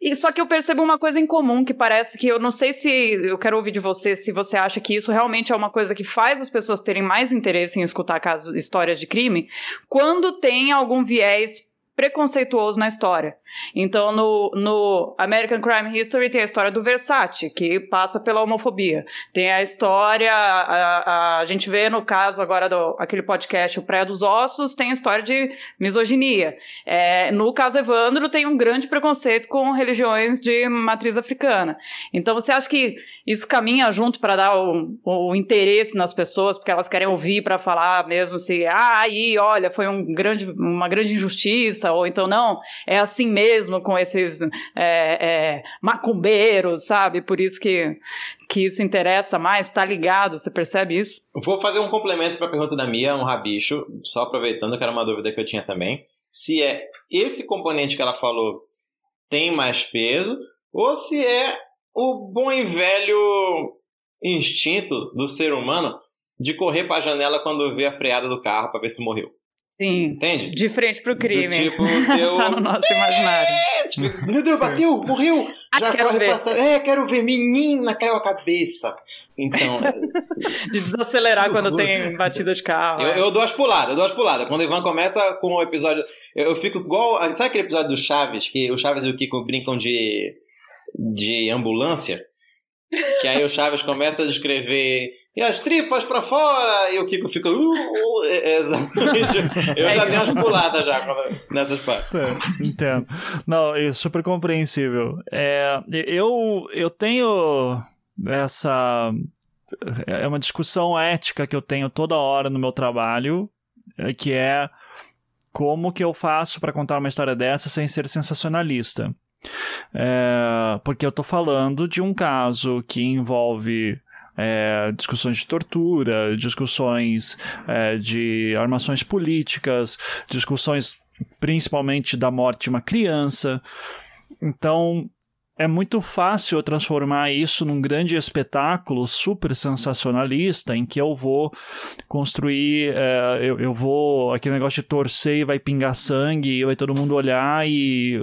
E só que eu percebo uma coisa em comum que parece que eu não sei se eu quero ouvir de você se você acha que isso realmente é uma coisa que faz as pessoas terem mais interesse em escutar casos, histórias de crime, quando tem algum viés preconceituoso na história. Então, no, no, American Crime History tem a história do Versace, que passa pela homofobia. Tem a história, a, a, a gente vê no caso agora do aquele podcast, O Pré dos Ossos, tem a história de misoginia. É, no caso Evandro, tem um grande preconceito com religiões de matriz africana. Então, você acha que isso caminha junto para dar o, o, interesse nas pessoas, porque elas querem ouvir para falar mesmo se, ah, aí, olha, foi um grande, uma grande injustiça, ou então, não, é assim mesmo mesmo com esses é, é, macumbeiros, sabe? Por isso que, que isso interessa mais, tá ligado? Você percebe isso? Vou fazer um complemento para a pergunta da Mia, um rabicho, só aproveitando que era uma dúvida que eu tinha também. Se é esse componente que ela falou tem mais peso, ou se é o bom e velho instinto do ser humano de correr para a janela quando vê a freada do carro para ver se morreu. Sim. Entende? De frente pro crime. Do tipo, eu... tá no nosso imaginário. Meu Deus, bateu, morreu. Ah, Já corre ver. passar. É, quero ver. Menina, caiu a cabeça. Então. de desacelerar quando tem batida de carro. Eu, é. eu, dou as puladas, eu dou as puladas. Quando o Ivan começa com o episódio. Eu, eu, fico igual. Sabe aquele episódio do Chaves? Que o Chaves e o Kiko brincam de. de ambulância? Que aí o Chaves começa a descrever e as tripas pra fora, e o Kiko fica. Uh, uh, é, é exatamente. Eu já dei umas puladas já nessas partes. É, entendo. Não, é super compreensível. É, eu, eu tenho essa. É uma discussão ética que eu tenho toda hora no meu trabalho, é, que é como que eu faço para contar uma história dessa sem ser sensacionalista. É, porque eu estou falando de um caso que envolve é, discussões de tortura, discussões é, de armações políticas, discussões principalmente da morte de uma criança. Então, é muito fácil eu transformar isso num grande espetáculo super sensacionalista em que eu vou construir, é, eu, eu vou, aquele negócio de torcer e vai pingar sangue e vai todo mundo olhar e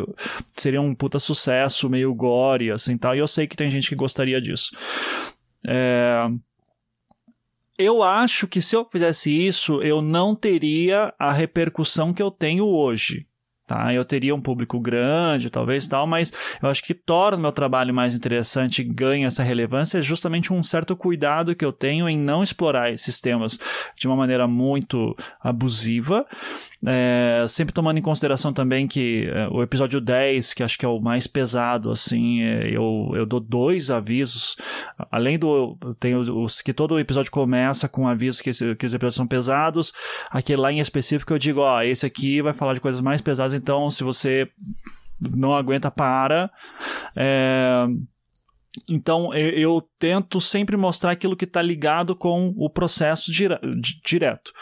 seria um puta sucesso, meio gore, assim, tal. E eu sei que tem gente que gostaria disso. É... Eu acho que se eu fizesse isso, eu não teria a repercussão que eu tenho hoje. tá? Eu teria um público grande, talvez tal, mas eu acho que torna o meu trabalho mais interessante e ganha essa relevância é justamente um certo cuidado que eu tenho em não explorar esses temas de uma maneira muito abusiva, é, sempre tomando em consideração também que é, o episódio 10, que acho que é o mais pesado, assim, é, eu, eu dou dois avisos, além do. Tem os, os, que todo episódio começa com um aviso que, que os episódios são pesados, aquele lá em específico eu digo, ó, esse aqui vai falar de coisas mais pesadas então se você não aguenta, para. É... Então eu, eu, tento sempre mostrar aquilo que está ligado com o processo dire direto.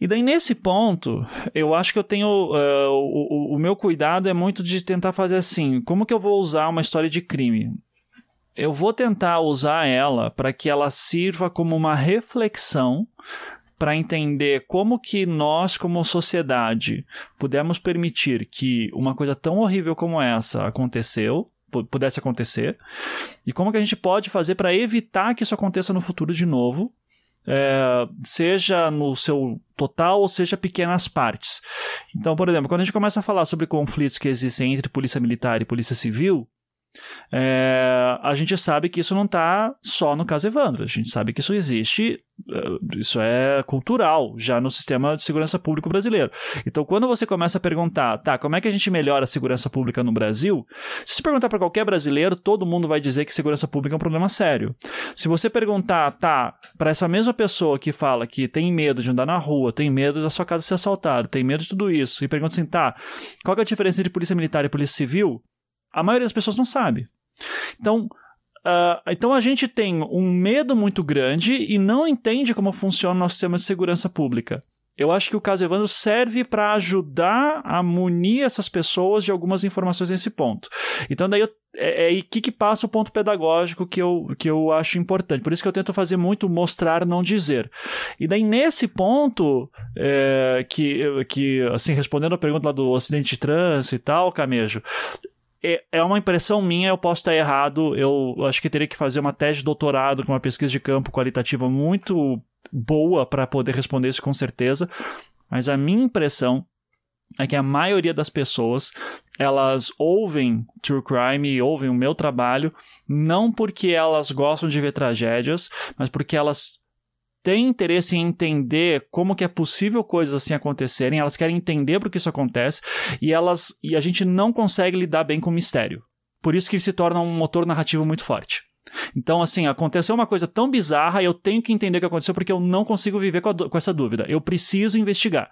E daí, nesse ponto, eu acho que eu tenho. Uh, o, o meu cuidado é muito de tentar fazer assim: como que eu vou usar uma história de crime? Eu vou tentar usar ela para que ela sirva como uma reflexão para entender como que nós, como sociedade, pudemos permitir que uma coisa tão horrível como essa aconteceu, pudesse acontecer, e como que a gente pode fazer para evitar que isso aconteça no futuro de novo, é, seja no seu total ou seja pequenas partes. Então, por exemplo, quando a gente começa a falar sobre conflitos que existem entre polícia militar e polícia civil, é, a gente sabe que isso não está só no caso Evandro, a gente sabe que isso existe, é, isso é cultural já no sistema de segurança pública brasileiro. Então, quando você começa a perguntar, tá, como é que a gente melhora a segurança pública no Brasil? Se você perguntar para qualquer brasileiro, todo mundo vai dizer que segurança pública é um problema sério. Se você perguntar, tá, para essa mesma pessoa que fala que tem medo de andar na rua, tem medo da sua casa ser assaltada, tem medo de tudo isso, e pergunta assim, tá, qual é a diferença entre polícia militar e polícia civil? A maioria das pessoas não sabe. Então, uh, então a gente tem um medo muito grande e não entende como funciona o nosso sistema de segurança pública. Eu acho que o caso Evandro serve para ajudar a munir essas pessoas de algumas informações nesse ponto. Então, daí é, é que, que passa o ponto pedagógico que eu, que eu acho importante. Por isso que eu tento fazer muito mostrar, não dizer. E daí, nesse ponto, é, que, que, assim, respondendo a pergunta lá do acidente de trânsito e tal, Camejo, é, é uma impressão minha, eu posso estar errado. Eu acho que teria que fazer uma tese de doutorado com uma pesquisa de campo qualitativa muito boa para poder responder isso com certeza. Mas a minha impressão é que a maioria das pessoas elas ouvem True Crime ouvem o meu trabalho não porque elas gostam de ver tragédias, mas porque elas têm interesse em entender como que é possível coisas assim acontecerem, elas querem entender por que isso acontece e elas e a gente não consegue lidar bem com o mistério. Por isso que ele se torna um motor narrativo muito forte. Então, assim, aconteceu uma coisa tão bizarra, eu tenho que entender o que aconteceu porque eu não consigo viver com, com, essa dúvida. Eu preciso investigar.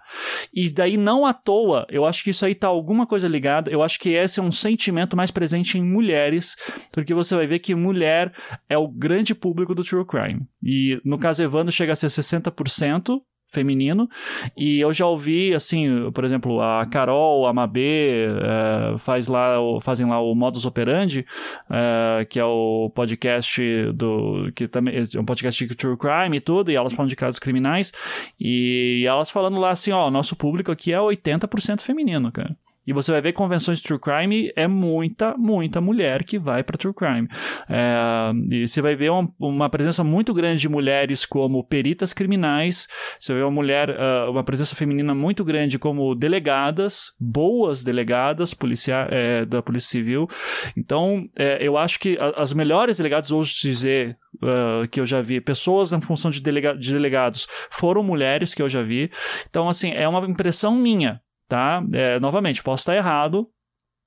E daí, não à toa, eu acho que isso aí tá alguma coisa ligada. Eu acho que esse é um sentimento mais presente em mulheres, porque você vai ver que mulher é o grande público do true crime. E no caso Evandro chega a ser 60%, feminino. E eu já ouvi, assim, por exemplo, a Carol, a Mabê, é, faz lá, fazem lá o Modus Operandi, é, que é o podcast do. que também é um podcast de True Crime e tudo, e elas falam de casos criminais. E elas falando lá assim, ó, nosso público aqui é 80% feminino, cara. E você vai ver convenções de true crime, é muita, muita mulher que vai para true crime. É, e você vai ver uma, uma, presença muito grande de mulheres como peritas criminais, você vai ver uma mulher, uh, uma presença feminina muito grande como delegadas, boas delegadas policia é, da Polícia Civil. Então, é, eu acho que as melhores delegadas, hoje dizer uh, que eu já vi, pessoas na função de, delega de delegados, foram mulheres que eu já vi. Então, assim, é uma impressão minha tá? É, novamente, posso estar errado,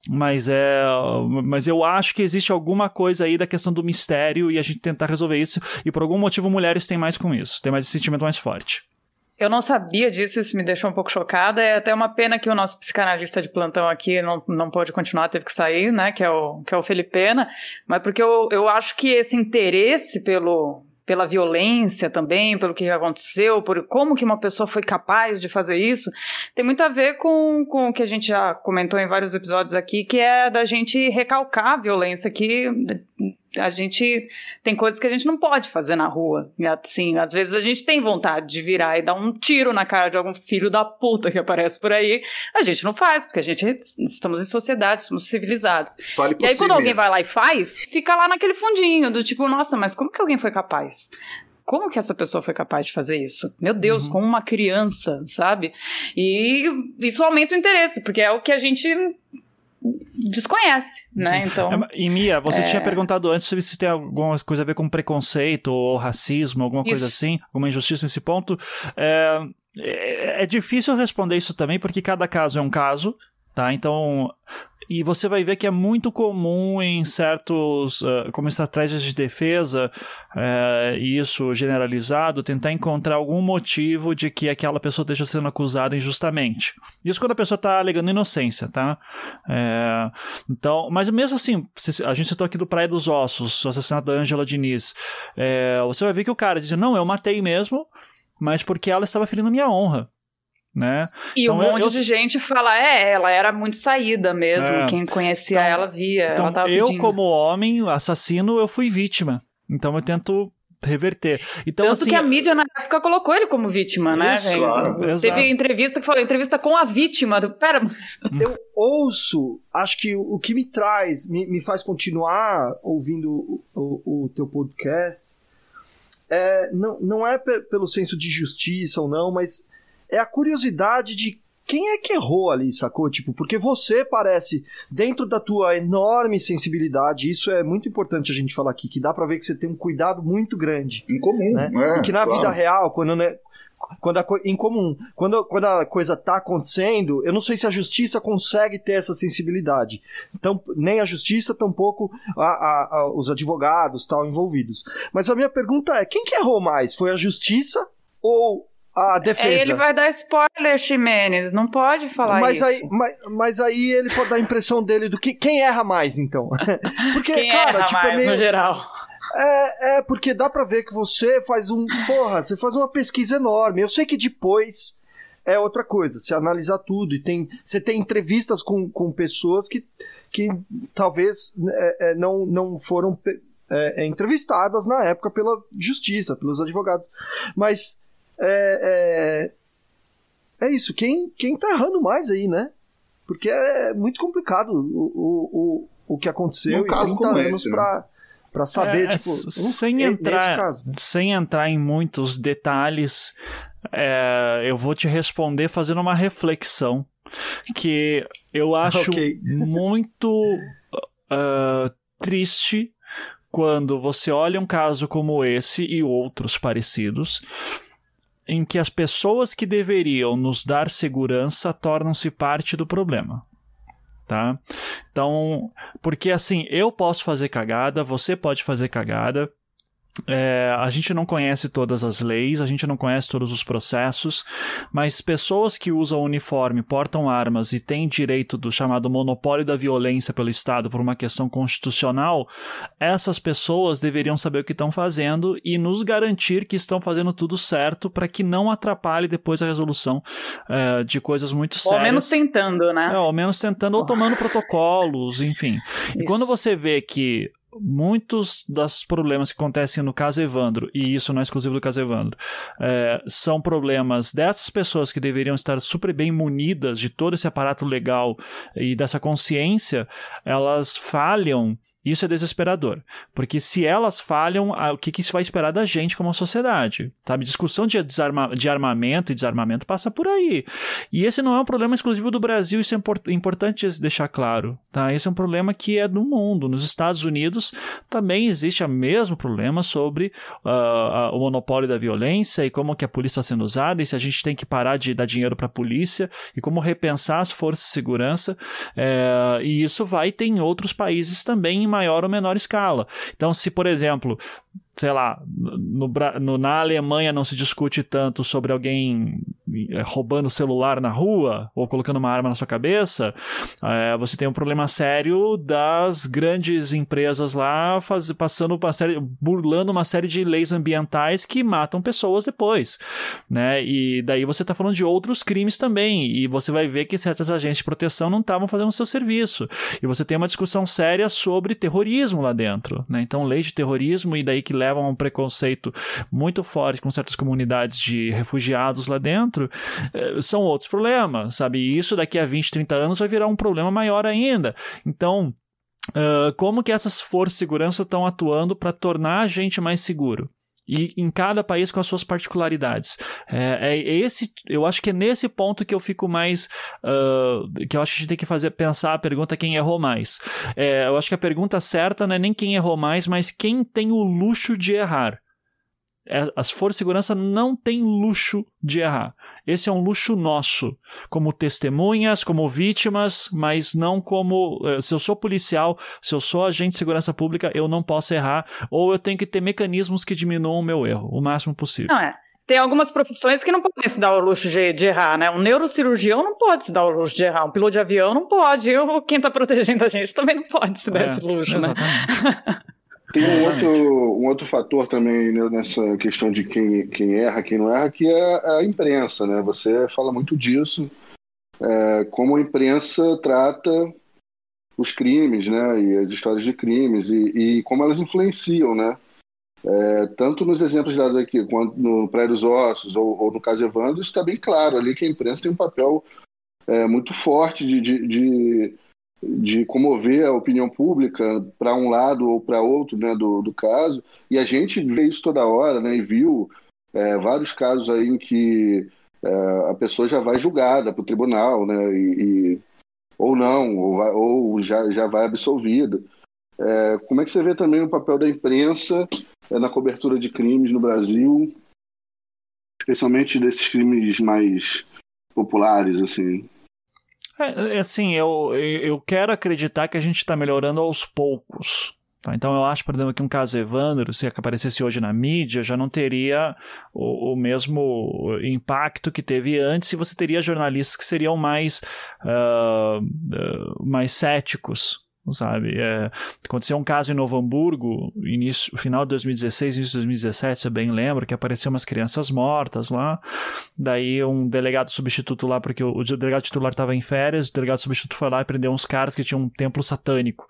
mas é, mas eu acho que existe alguma coisa aí da questão do mistério e a gente tentar resolver isso. E por algum motivo mulheres têm mais com isso, têm mais esse sentimento mais forte. Eu não sabia disso, isso me deixou um pouco chocada. É até uma pena que o nosso psicanalista de plantão aqui não, não pôde continuar, teve que sair, né? Que é o, que é o Felipena. Mas porque eu, eu acho que esse interesse pelo, pela violência também, pelo que aconteceu, por como que uma pessoa foi capaz de fazer isso, tem muito a ver com, com o que a gente já comentou em vários episódios aqui, que é da gente recalcar a violência que a gente tem coisas que a gente não pode fazer na rua. E assim, às vezes a gente tem vontade de virar e dar um tiro na cara de algum filho da puta que aparece por aí. A gente não faz, porque a gente estamos em sociedade, somos civilizados. Fale e aí quando alguém vai lá e faz, fica lá naquele fundinho do tipo, nossa, mas como que alguém foi capaz? como que essa pessoa foi capaz de fazer isso? Meu Deus, uhum. como uma criança, sabe? E isso aumenta o interesse, porque é o que a gente desconhece, né? Então. É, e Mia, você é... tinha perguntado antes se tem alguma coisa a ver com preconceito ou racismo, alguma coisa isso. assim, alguma injustiça nesse ponto. É, é, é difícil responder isso também, porque cada caso é um caso. Tá? Então, e você vai ver que é muito comum em certos, uh, como estratégias de defesa, uh, isso generalizado, tentar encontrar algum motivo de que aquela pessoa esteja sendo acusada injustamente. Isso quando a pessoa está alegando inocência, tá? É, então, mas mesmo assim, a gente citou aqui do Praia dos Ossos, o assassinato da Angela Diniz, é, você vai ver que o cara diz, não, eu matei mesmo, mas porque ela estava ferindo minha honra né? E então, um monte eu, de gente fala, é, ela era muito saída mesmo, é, quem conhecia então, ela via, então, ela eu como homem, assassino, eu fui vítima. Então eu tento reverter. Então, Tanto assim, que a mídia na época colocou ele como vítima, né? Isso, claro. Teve Exato. entrevista que falou, entrevista com a vítima. Do... Pera. Eu ouço, acho que o que me traz, me, me faz continuar ouvindo o, o, o teu podcast, é, não, não é pelo senso de justiça ou não, mas é a curiosidade de quem é que errou ali, sacou? Tipo, porque você parece, dentro da tua enorme sensibilidade, isso é muito importante a gente falar aqui, que dá para ver que você tem um cuidado muito grande. Em comum, né? É, que na claro. vida real, quando né, quando a, em comum, quando, quando a coisa tá acontecendo, eu não sei se a justiça consegue ter essa sensibilidade. Então, nem a justiça, tampouco a, a, a, os advogados tal envolvidos. Mas a minha pergunta é: quem que errou mais? Foi a justiça ou a defesa. É, ele vai dar spoiler, Ximenes, não pode falar mas isso. Aí, mas, mas aí ele pode dar a impressão dele do que quem erra mais, então. Porque, quem cara, erra tipo, é mais, é meio... no geral. É, é, porque dá pra ver que você faz um. Porra, você faz uma pesquisa enorme. Eu sei que depois é outra coisa, você analisa tudo e tem. Você tem entrevistas com, com pessoas que, que talvez é, é não, não foram é, entrevistadas na época pela justiça, pelos advogados. Mas é, é, é isso. Quem, quem tá errando mais aí, né? Porque é muito complicado o, o, o, o que aconteceu no caso como esse, né? pra, para saber, é, tipo, sem entrar, sem entrar em muitos detalhes, é, eu vou te responder fazendo uma reflexão que eu acho okay. muito uh, triste quando você olha um caso como esse e outros parecidos em que as pessoas que deveriam nos dar segurança tornam-se parte do problema. Tá? Então, porque assim, eu posso fazer cagada, você pode fazer cagada, é, a gente não conhece todas as leis, a gente não conhece todos os processos, mas pessoas que usam uniforme, portam armas e têm direito do chamado monopólio da violência pelo Estado por uma questão constitucional, essas pessoas deveriam saber o que estão fazendo e nos garantir que estão fazendo tudo certo para que não atrapalhe depois a resolução é, de coisas muito sérias. Ou menos tentando, né? É, ou menos tentando, ou tomando protocolos, enfim. Isso. E quando você vê que muitos dos problemas que acontecem no caso Evandro, e isso não é exclusivo do caso Evandro, é, são problemas dessas pessoas que deveriam estar super bem munidas de todo esse aparato legal e dessa consciência, elas falham isso é desesperador, porque se elas falham, o que, que se vai esperar da gente como sociedade? Sabe? Discussão de, desarma, de armamento e desarmamento passa por aí. E esse não é um problema exclusivo do Brasil, isso é import, importante deixar claro. Tá? Esse é um problema que é do mundo. Nos Estados Unidos também existe o mesmo problema sobre uh, o monopólio da violência e como que a polícia está sendo usada e se a gente tem que parar de dar dinheiro para a polícia e como repensar as forças de segurança. É, e isso vai ter em outros países também maior ou menor escala. Então, se, por exemplo, sei lá, no, no, na Alemanha não se discute tanto sobre alguém eh, roubando celular na rua ou colocando uma arma na sua cabeça, é, você tem um problema sério das grandes empresas lá faz, passando uma série, burlando uma série de leis ambientais que matam pessoas depois, né? E daí você está falando de outros crimes também, e você vai ver que certas agências de proteção não estavam fazendo o seu serviço. E você tem uma discussão séria sobre terrorismo lá dentro, né? Então, leis de terrorismo e daí que leva levam a um preconceito muito forte com certas comunidades de refugiados lá dentro, eh, são outros problemas, sabe? E isso daqui a 20, 30 anos vai virar um problema maior ainda. Então, uh, como que essas forças de segurança estão atuando para tornar a gente mais seguro? E em cada país com as suas particularidades. É, é esse, eu acho que é nesse ponto que eu fico mais. Uh, que eu acho que a gente tem que fazer, pensar a pergunta quem errou mais. É, eu acho que a pergunta certa não é nem quem errou mais, mas quem tem o luxo de errar. É, as forças de segurança não têm luxo de errar. Esse é um luxo nosso, como testemunhas, como vítimas, mas não como. Eh, se eu sou policial, se eu sou agente de segurança pública, eu não posso errar, ou eu tenho que ter mecanismos que diminuam o meu erro, o máximo possível. Não é. Tem algumas profissões que não podem se dar o luxo de, de, errar, né? Um neurocirurgião não pode se dar o luxo de errar, um piloto de avião não pode, eu, quem está protegendo a gente também não pode se dar é, esse luxo, né? exatamente. né? Tem um outro, um outro fator também né, nessa questão de quem, quem erra, quem não erra, que é a imprensa, né? Você fala muito disso, é, como a imprensa trata os crimes, né? E as histórias de crimes e, e como elas influenciam, né? É, tanto nos exemplos dados aqui, quanto no Praia dos Ossos ou, ou no caso Evandro, isso está bem claro ali que a imprensa tem um papel é, muito forte de, de, de de comover a opinião pública para um lado ou para outro né, do, do caso. E a gente vê isso toda hora, né, e viu é, vários casos aí em que é, a pessoa já vai julgada para o tribunal, né, e, e, ou não, ou, vai, ou já, já vai absolvida. É, como é que você vê também o papel da imprensa é, na cobertura de crimes no Brasil, especialmente desses crimes mais populares, assim? É, é, assim, eu, eu quero acreditar que a gente está melhorando aos poucos. Tá? Então eu acho, por exemplo, que um caso Evandro, se aparecesse hoje na mídia, já não teria o, o mesmo impacto que teve antes e você teria jornalistas que seriam mais, uh, uh, mais céticos sabe? É, aconteceu um caso em Novo Hamburgo, início, final de 2016, início de 2017, você bem lembra, que apareceu umas crianças mortas lá, daí um delegado substituto lá, porque o, o delegado titular estava em férias, o delegado substituto foi lá e prendeu uns caras que tinham um templo satânico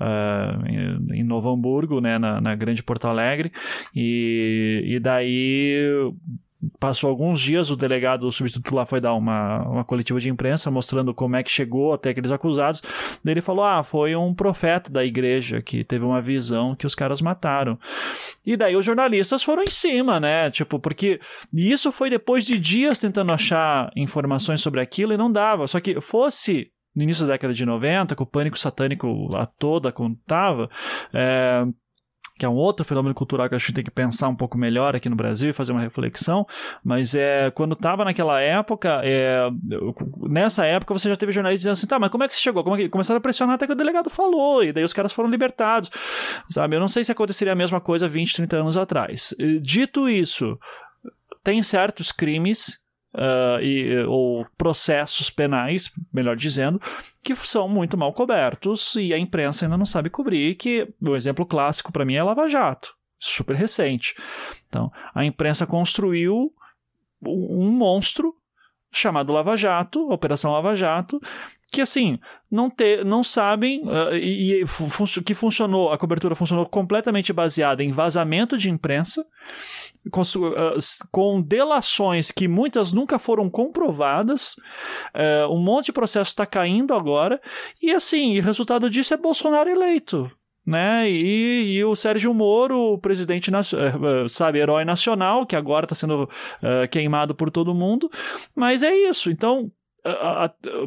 uh, em, em, Novo Hamburgo, né, na, na Grande Porto Alegre, e, e daí Passou alguns dias, o delegado, o substituto lá foi dar uma, uma coletiva de imprensa mostrando como é que chegou até aqueles acusados. Daí ele falou: Ah, foi um profeta da igreja que teve uma visão que os caras mataram. E daí os jornalistas foram em cima, né? Tipo, porque isso foi depois de dias tentando achar informações sobre aquilo e não dava. Só que fosse no início da década de 90, com o pânico satânico lá toda contava, é, que é um outro fenômeno cultural que a gente tem que pensar um pouco melhor aqui no Brasil e fazer uma reflexão, mas é quando estava naquela época, é, nessa época você já teve jornalistas dizendo assim, tá, mas como é que você chegou? Como é que... Começaram a pressionar até que o delegado falou, e daí os caras foram libertados, sabe? Eu não sei se aconteceria a mesma coisa 20, 30 anos atrás. Dito isso, tem certos crimes uh, e, ou processos penais, melhor dizendo, que são muito mal cobertos e a imprensa ainda não sabe cobrir, que o exemplo clássico para mim é Lava Jato, super recente. Então, a imprensa construiu um monstro chamado Lava Jato, Operação Lava Jato, que assim não ter, não sabem uh, e, e fun que funcionou a cobertura funcionou completamente baseada em vazamento de imprensa com, uh, com delações que muitas nunca foram comprovadas uh, um monte de processo está caindo agora e assim o resultado disso é Bolsonaro eleito né? E, e, o Sérgio Moro, o presidente, sabe, herói nacional, que agora está sendo uh, queimado por todo mundo. Mas é isso. Então,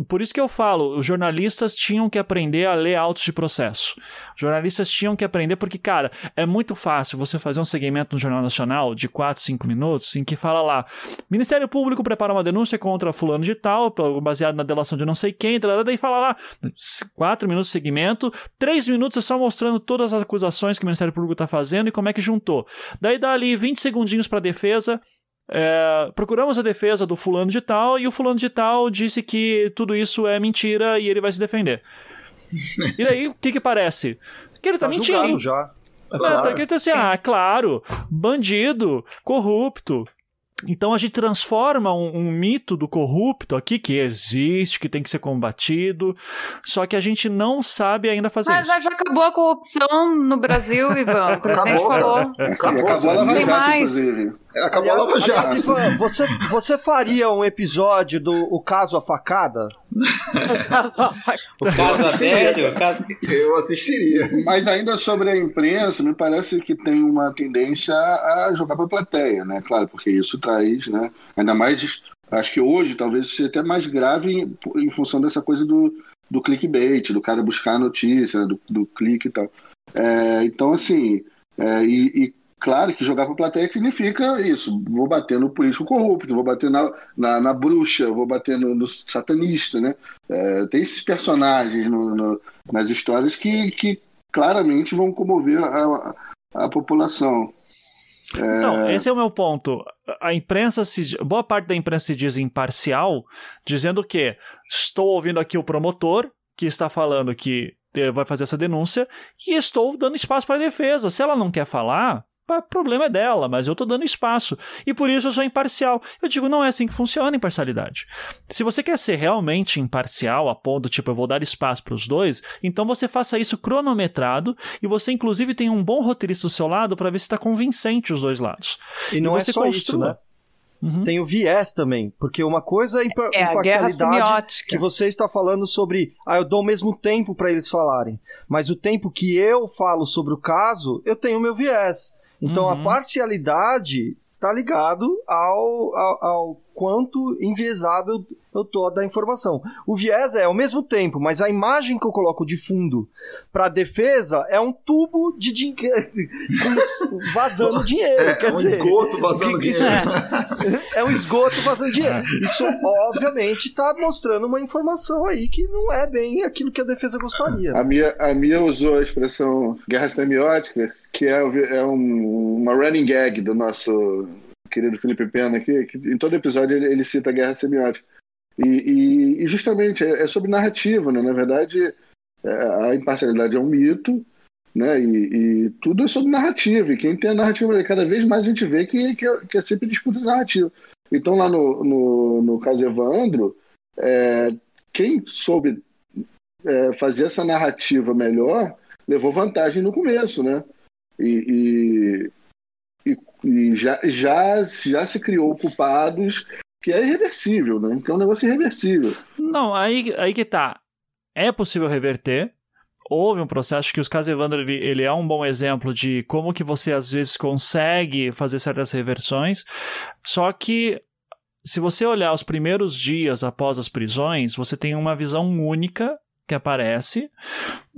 por isso que eu falo, os jornalistas tinham que aprender a ler autos de processo. Os jornalistas tinham que aprender, porque, cara, é muito fácil você fazer um segmento no Jornal Nacional de 4, 5 minutos, em que fala lá: Ministério Público prepara uma denúncia contra fulano de tal, baseado na delação de não sei quem, daí fala lá, 4 minutos de segmento, 3 minutos é só mostrando todas as acusações que o Ministério Público está fazendo e como é que juntou. Daí dá ali 20 segundinhos para defesa, é, procuramos a defesa do fulano de tal e o fulano de tal disse que tudo isso é mentira e ele vai se defender. e daí, o que que parece? Que ele tá, tá mentindo. já. É, claro. Então, assim, ah, claro, bandido, corrupto. Então a gente transforma um, um, mito do corrupto aqui, que existe, que tem que ser combatido, só que a gente não sabe ainda fazer Mas isso. Mas já acabou a corrupção no Brasil, Ivan. Acabou, falou. Acabou, acabou a Lava Jato, inclusive. Acabou Aliás, a Lava Jato. aliás, Ivan, você, você faria um episódio do O Caso A Facada? O Casa Velho, o Casa- Eu assistiria. Mas ainda sobre a imprensa, me parece que tem uma tendência a jogar para a plateia, né? Claro, porque isso traz, né? Ainda mais, acho que hoje talvez seja até mais grave em, em função dessa coisa do, do clickbait, do cara buscar a notícia, né? do, do clique e tal. É, então, assim, é, e, e claro que jogar para plateia significa isso: vou bater no político corrupto, vou bater na, na, na bruxa, vou bater no, no satanista, né? É, tem esses personagens no- no- nas histórias que, que claramente vão comover a, a, a população. Então, esse é o meu ponto. A imprensa se, boa parte da imprensa se diz imparcial, dizendo que estou ouvindo aqui o promotor que está falando que vai fazer essa denúncia e estou dando espaço para a defesa. Se ela não quer falar, problema é dela, mas eu estou dando espaço. E por isso eu sou imparcial. Eu digo, não é assim que funciona imparcialidade. Se você quer ser realmente imparcial, a ponto, tipo, eu vou dar espaço para os dois, então você faça isso cronometrado e você, inclusive, tem um bom roteirista do seu lado para ver se está convincente os dois lados. E não é você só isso, construa. né? Uhum. Tem o viés também, porque uma coisa é impar- É imparcialidade que você está falando sobre, ah, eu dou o mesmo tempo para eles falarem, mas o tempo que eu falo sobre o caso, eu tenho o meu viés. Então a Uhum. parcialidade tá ligado ao, ao, ao quanto enviesado eu, tô da informação. O viés é ao mesmo tempo, mas a imagem que eu coloco de fundo para defesa é um tubo de dinheiro vazando dinheiro. Quer É um dizer, esgoto vazando que dinheiro. é um esgoto vazando dinheiro. Isso, obviamente, está mostrando uma informação aí que não é bem aquilo que a defesa gostaria. A Mia, a Mia usou a expressão guerra semiótica, que é, é um- uma running gag do nosso querido Felipe Pena aqui, que em todo episódio ele, ele cita a guerra semiótica. E, e- e justamente é, é sobre narrativa, né? Na verdade, é, a imparcialidade é um mito, né? E, e tudo é sobre narrativa. E quem tem a narrativa, cada vez mais a gente vê que, que, é, que é sempre disputa de narrativa. Então, lá no, no, no caso Evandro, é, quem soube é, fazer essa narrativa melhor levou vantagem no começo, né? E, e, e- já, já, já se criou culpados que é irreversível, né? Que é um negócio irreversível. Não, aí, aí que tá. É possível reverter. Houve um processo que os casos Evandro ele, ele é um bom exemplo de como que você às vezes consegue fazer certas reversões. Só que se você olhar os primeiros dias após as prisões, você tem uma visão única que aparece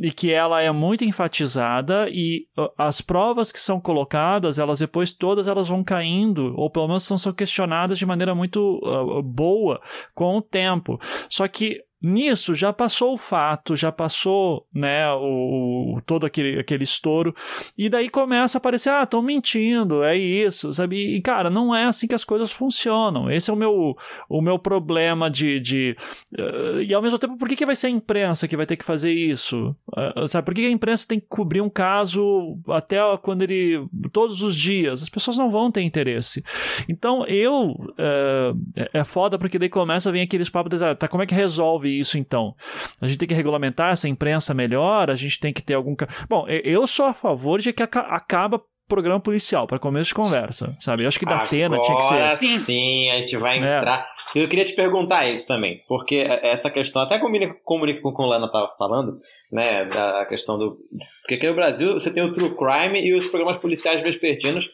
e que ela é muito enfatizada e as provas que são colocadas, elas depois todas elas vão caindo ou pelo menos são, são questionadas de maneira muito uh, boa com o tempo. Só que nisso já passou o fato, já passou, né, o, o- todo aquele, aquele estouro e daí começa a aparecer, ah, estão mentindo, é isso, sabe? E cara, não é assim que as coisas funcionam. Esse é o meu, o meu problema de, de eh, e ao mesmo tempo, por que, que vai ser a imprensa que vai ter que fazer isso? Eh, sabe, por que que a imprensa tem que cobrir um caso até quando ele. todos os dias? As pessoas não vão ter interesse. Então eu. eh, é foda porque daí começa a vir aqueles papos de, ah, tá, como é que resolve isso então? A gente tem que regulamentar essa imprensa melhor, a gente tem que ter algum. Bom, eu sou a favor de que aca- acaba programa policial, para começo de conversa, sabe? Eu acho que da Atena tinha que ser. Agora Sim. sim, a gente vai É. entrar. Eu queria te perguntar isso também, porque essa questão, até comunica, comunica com o que o Lana estava falando, né, da questão do... Porque aqui no Brasil você tem o True Crime e os programas policiais vespertinos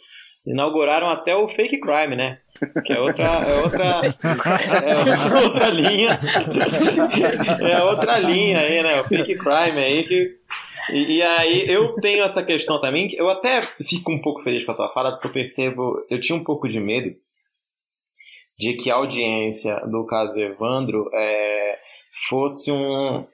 inauguraram até o Fake Crime, né? Que é outra, é outra, é outra linha. É outra linha aí, né? O Fake Crime aí que... E, e aí eu tenho essa questão também, que eu até fico um pouco feliz com a tua fala, porque eu percebo, eu tinha um pouco de medo de que a audiência do caso Evandro é, fosse um,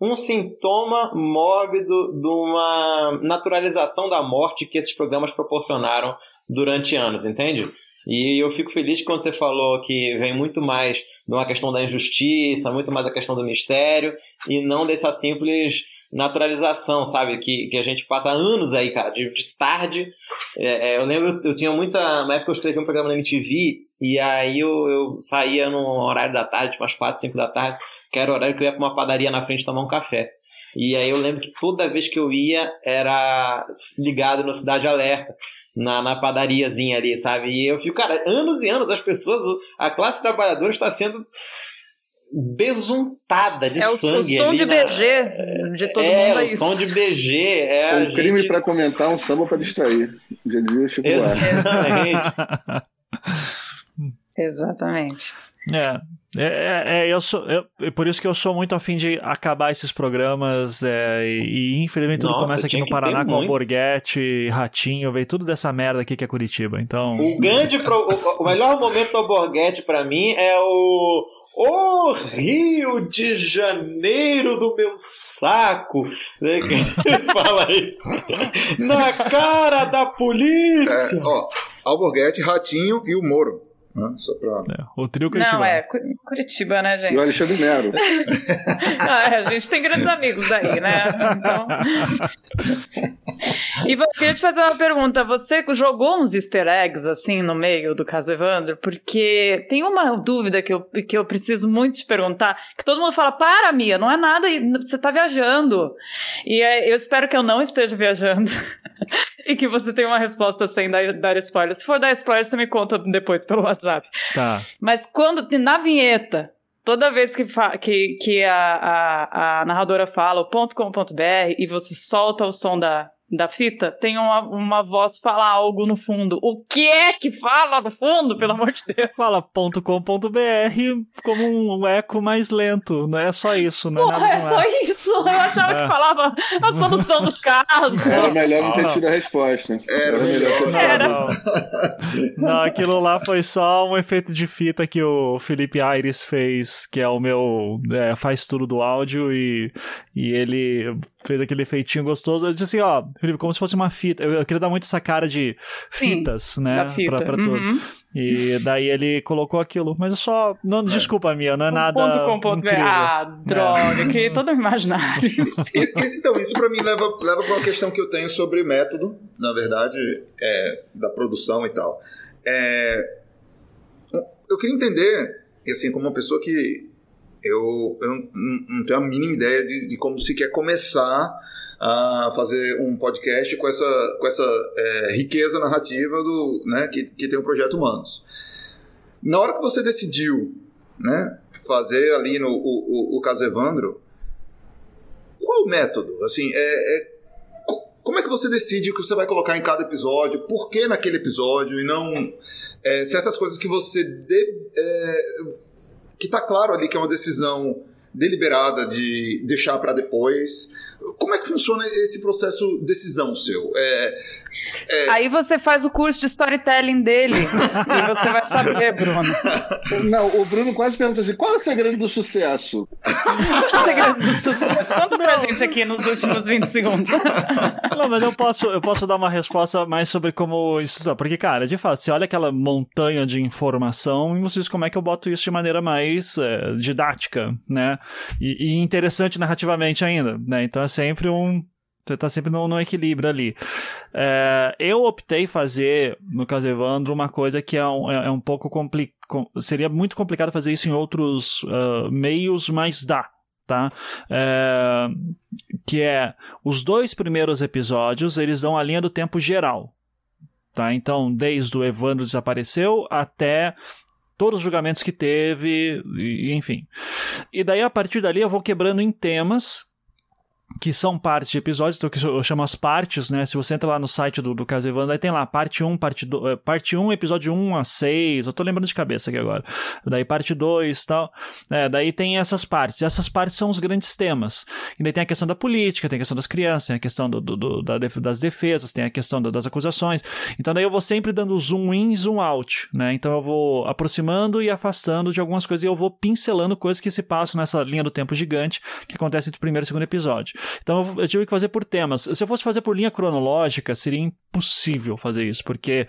um sintoma mórbido de uma naturalização da morte que esses programas proporcionaram durante anos, entende? E eu fico feliz quando você falou que vem muito mais de uma questão da injustiça, muito mais a questão do mistério, e não dessa simples naturalização, sabe? Que, que a gente passa anos aí, cara, de, de tarde. É, é, eu lembro, eu tinha muita. Na época eu escrevi um programa na MTV, e aí eu, eu saía no horário da tarde, tipo umas 4, 5 da tarde, que era o horário que eu ia pra uma padaria na frente tomar um café. E aí eu lembro que toda vez que eu ia era ligado no Cidade Alerta. Na, na padariazinha ali, sabe? E eu fico, cara, anos e anos as pessoas, a classe trabalhadora está sendo besuntada de é sangue. É o som de na... BG de todo é, mundo é o isso. som de BG. É um gente... crime para comentar, um samba para distrair. Já dizia Chico Exatamente. Exatamente. É, é, é, eu sou, eu, por isso que eu sou muito afim de acabar esses programas é, e, e, infelizmente tudo Nossa, começa aqui no Paraná com Alborguete, Ratinho, veio tudo dessa merda aqui que é Curitiba, então... O grande, pro, o, o, melhor momento do Alborguete pra mim é o... O Rio de Janeiro do meu saco. Ele fala isso. Na cara da polícia. É, ó, Alborguete, Ratinho e o Moro. Né? Só pra... É, o trio Curitiba. Não, é Curitiba, né, gente? E o Alexandre Nero. ah, a gente tem grandes amigos aí, né? Então... e eu queria te fazer uma pergunta. Você jogou uns easter eggs, assim, no meio do caso Evandro? Porque tem uma dúvida que eu, que eu preciso muito te perguntar, que todo mundo fala, para, Mia, não é nada, você tá viajando. E eu espero que eu não esteja viajando. E que você tenha uma resposta sem dar, dar spoiler. Se for dar spoiler, você me conta depois pelo WhatsApp. Tá. Mas quando, na vinheta, toda vez que, que, que a, a, a narradora fala o ponto .com.br e você solta o som da, da fita, tem uma, uma voz falar algo no fundo. O que é que fala no fundo, pelo amor de Deus? Fala.com.br como um eco mais lento. Não é só isso, não é Porra, nada é só isso. Eu achava É. que falava a solução do caso. Era melhor não ter sido a resposta. Era melhor. ter Era. Não, não, aquilo lá foi só um efeito de fita que o Felipe Aires fez, que é o meu é, faz tudo do áudio e, e ele fez aquele efeitinho gostoso. Eu disse assim, ó, Felipe, como se fosse uma fita. Eu, eu queria dar muito essa cara de Sim, fitas, né, da fita. pra, pra tudo. Uhum. E daí ele colocou aquilo. Mas eu só. Não, desculpa, minha, não é nada. Ponto com ponto incrível. Ah, droga, que todo imaginário. Isso- isso- então, isso pra mim leva, leva pra uma questão que eu tenho sobre método, na verdade, é, da produção e tal. É, eu queria entender, e assim, como uma pessoa que eu, eu não, não- tenho a mínima ideia de, de como se quer começar a fazer um podcast com essa, com essa é, riqueza narrativa do, né, que, que tem o Projeto Humanos. Na hora que você decidiu né, fazer ali no, o, o, o caso Evandro, qual o método? Assim, é, é- co- como é que você decide o que você vai colocar em cada episódio? Por que naquele episódio e não é, certas coisas que você de- é, que tá claro ali que é uma decisão deliberada de deixar para depois. Como é que funciona esse processo decisão seu? É, Aí você faz o curso de storytelling dele. e você vai saber, Bruno. Não, o Bruno quase perguntou assim: qual é o segredo do sucesso? O segredo do sucesso. Conta pra gente aqui nos últimos 20 segundos. Não, mas eu posso, eu posso dar uma resposta mais sobre como isso. Porque, cara, de fato, você olha aquela montanha de informação e você diz como é que eu boto isso de maneira mais é, didática, né? E, e interessante narrativamente ainda, né? Então é sempre um. Você tá sempre no, no equilíbrio ali. É, eu optei fazer, no caso Evandro, uma coisa que é um, é, é um pouco complicado. Seria muito complicado fazer isso em outros ah, meios, mas dá. Tá? É, que é os dois primeiros episódios, eles dão a linha do tempo geral. Tá? Então, desde o Evandro desapareceu até todos os julgamentos que teve, enfim. E daí, a partir dali, eu vou quebrando em temas que são partes de episódios, então que eu chamo as partes, né? Se você entra lá no site do, do Caso Evandro, aí tem lá parte 1, parte 2, parte 1, episódio 1 a 6, eu tô lembrando de cabeça aqui agora. Daí parte 2 e tal. É, daí tem essas partes. E essas partes são os grandes temas. E daí tem a questão da política, tem a questão das crianças, tem a questão do, do- do- da das defesas, tem a questão do- das acusações. Então daí eu vou sempre dando zoom in, zoom out, né? Então eu vou aproximando e afastando de algumas coisas e eu vou pincelando coisas que se passam nessa linha do tempo gigante que acontece entre o primeiro e o segundo episódio. Então eu tive que fazer por temas. Se eu fosse fazer por linha cronológica, seria impossível fazer isso, porque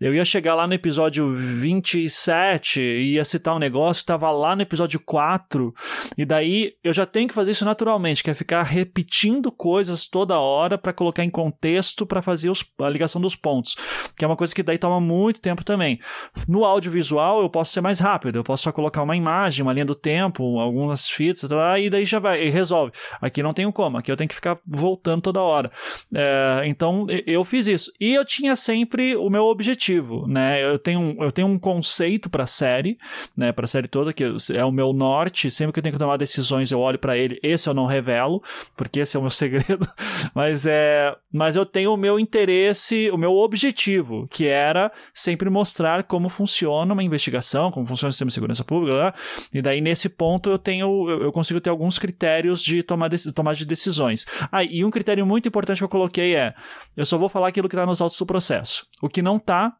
eu ia chegar lá no episódio 27 e ia citar um negócio estava lá no episódio 4, e daí eu já tenho que fazer isso naturalmente, que é ficar repetindo coisas toda hora para colocar em contexto para fazer os- a ligação dos pontos, que é uma coisa que daí toma muito tempo também. No audiovisual eu posso ser mais rápido, eu posso só colocar uma imagem, uma linha do tempo, algumas fitas, e daí já vai, resolve. Aqui não tem como. Que eu tenho que ficar voltando toda hora. É, então eu fiz isso. E eu tinha sempre o meu objetivo, né? Eu tenho, eu tenho um conceito para a série, né? Para a série toda, que é o meu norte. Sempre que eu tenho que tomar decisões, eu olho para ele. Esse eu não revelo, porque esse é o meu segredo. Mas, é, mas eu tenho o meu interesse, o meu objetivo, que era sempre mostrar como funciona uma investigação, como funciona o sistema de segurança pública. Né? E daí, nesse ponto, eu tenho, eu consigo ter alguns critérios de tomar de, tomar de decisões. Ah, e um critério muito importante que eu coloquei é: eu só vou falar aquilo que está nos autos do processo. O que não está,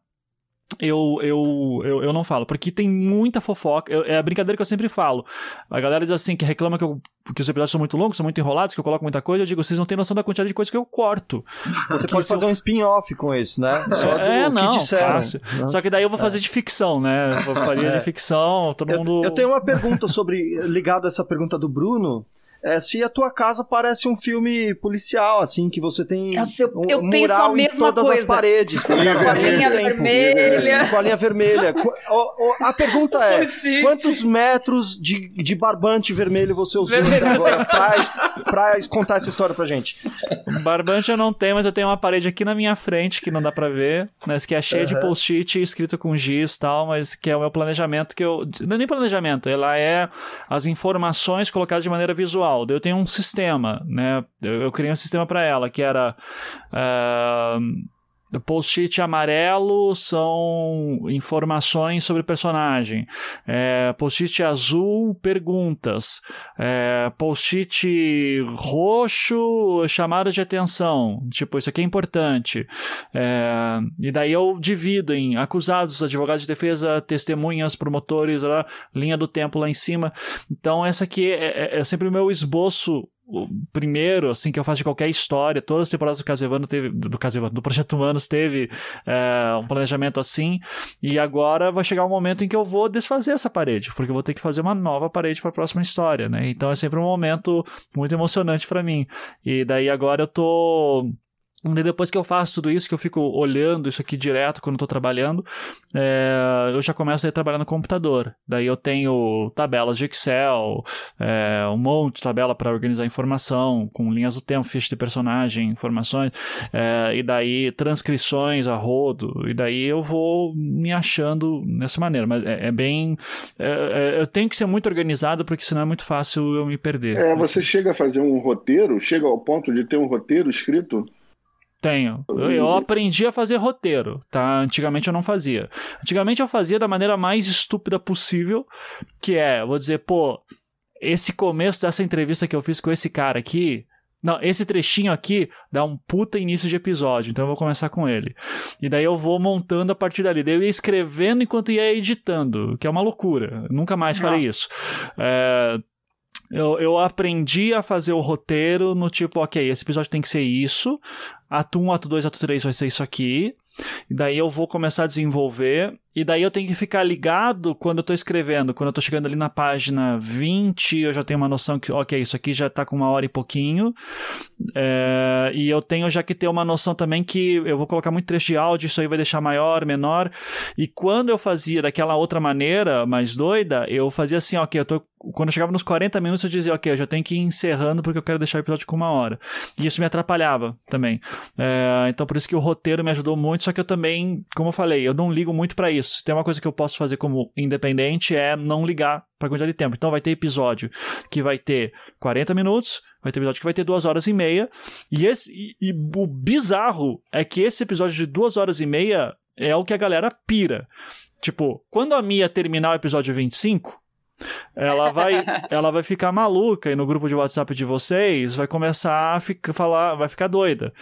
eu, eu, eu, eu não falo, porque tem muita fofoca. Eu, é a brincadeira que eu sempre falo. A galera diz assim, que reclama que, eu, que os episódios são muito longos, são muito enrolados, que eu coloco muita coisa. Eu digo, vocês não têm noção da quantidade de coisa que eu corto. Você pode fazer um spin-off com isso, né? Só é, não, que disseram. Fácil. Só que daí eu vou fazer é. de ficção, né? Eu faria é. de ficção, todo eu, mundo... Eu tenho uma pergunta sobre, ligado a essa pergunta do Bruno, é, se a tua casa parece um filme policial, assim, que você tem Nossa, eu, um eu mural em todas coisa. as paredes. Tá com a linha vermelha. Com a linha vermelha. A pergunta é, quantos metros de, de barbante vermelho você usou até agora pra, pra contar essa história pra gente? Barbante eu não tenho, mas eu tenho uma parede aqui na minha frente que não dá pra ver, né, que é cheia uhum. de post-it escrito com giz e tal, mas que é o meu planejamento que eu... Não é nem planejamento, ela é as informações colocadas de maneira visual eu tenho um sistema, né? Eu, eu criei um sistema para ela que era uh, Post-it amarelo são informações sobre personagem. É, Post-it azul, perguntas. É, Post-it roxo, chamada de atenção. Tipo, isso aqui é importante. É, e daí eu divido em acusados, advogados de defesa, testemunhas, promotores, linha do tempo lá em cima. Então, essa aqui é, é, é sempre o meu esboço o primeiro, assim, que eu faço de qualquer história, todas as temporadas do Casevano teve, do Casevano, do Projeto Humanos teve é, um planejamento assim, e agora vai chegar um momento em que eu vou desfazer essa parede, porque eu vou ter que fazer uma nova parede para a próxima história, né? Então é sempre um momento muito emocionante para mim. E daí agora eu tô depois que eu faço tudo isso, que eu fico olhando isso aqui direto quando estou trabalhando, é, eu já começo a trabalhar no computador. Daí eu tenho tabelas de Excel, é, um monte de tabela para organizar informação, com linhas do tempo, ficha de personagem, informações, é, e daí transcrições a rodo, e daí eu vou me achando nessa maneira. Mas é, é bem. É, é, eu tenho que ser muito organizado, porque senão é muito fácil eu me perder. É, você chega a fazer um roteiro, chega ao ponto de ter um roteiro escrito? Tenho. Eu, eu, aprendi a fazer roteiro, tá? Antigamente eu não fazia. Antigamente eu fazia da maneira mais estúpida possível, que é, vou dizer, pô, esse começo dessa entrevista que eu fiz com esse cara aqui, não, esse trechinho aqui dá um puta início de episódio, então eu vou começar com ele. E daí eu vou montando a partir dali. Daí eu ia escrevendo enquanto ia editando, que é uma loucura. Eu nunca mais farei isso. É, eu, eu aprendi a fazer o roteiro no tipo, ok, esse episódio tem que ser isso, ato 1, ato 2, ato 3 vai ser isso aqui. E daí eu vou começar a desenvolver. E daí eu tenho que ficar ligado quando eu tô escrevendo. Quando eu tô chegando ali na página 20, eu já tenho uma noção que, ok, isso aqui já tá com uma hora e pouquinho. É, e eu tenho já que ter uma noção também que eu vou colocar muito trecho de áudio, isso aí vai deixar maior, menor. E quando eu fazia daquela outra maneira, mais doida, eu fazia assim, ok, eu tô. Quando eu chegava nos 40 minutos, eu dizia, ok, eu já tenho que ir encerrando porque eu quero deixar o episódio com uma hora. E isso me atrapalhava também. É, então por isso que o roteiro me ajudou muito, só que eu também, como eu falei, eu não ligo muito para isso. Tem uma coisa que eu posso fazer como independente é não ligar para quantidade de tempo. Então vai ter episódio que vai ter 40 minutos, vai ter episódio que vai ter duas horas e meia. E, esse, e, e o bizarro é que esse episódio de duas horas e meia é o que a galera pira. Tipo, quando a Mia terminar o episódio 25, ela vai, ela vai ficar maluca e no grupo de WhatsApp de vocês vai começar a ficar, falar, vai ficar doida.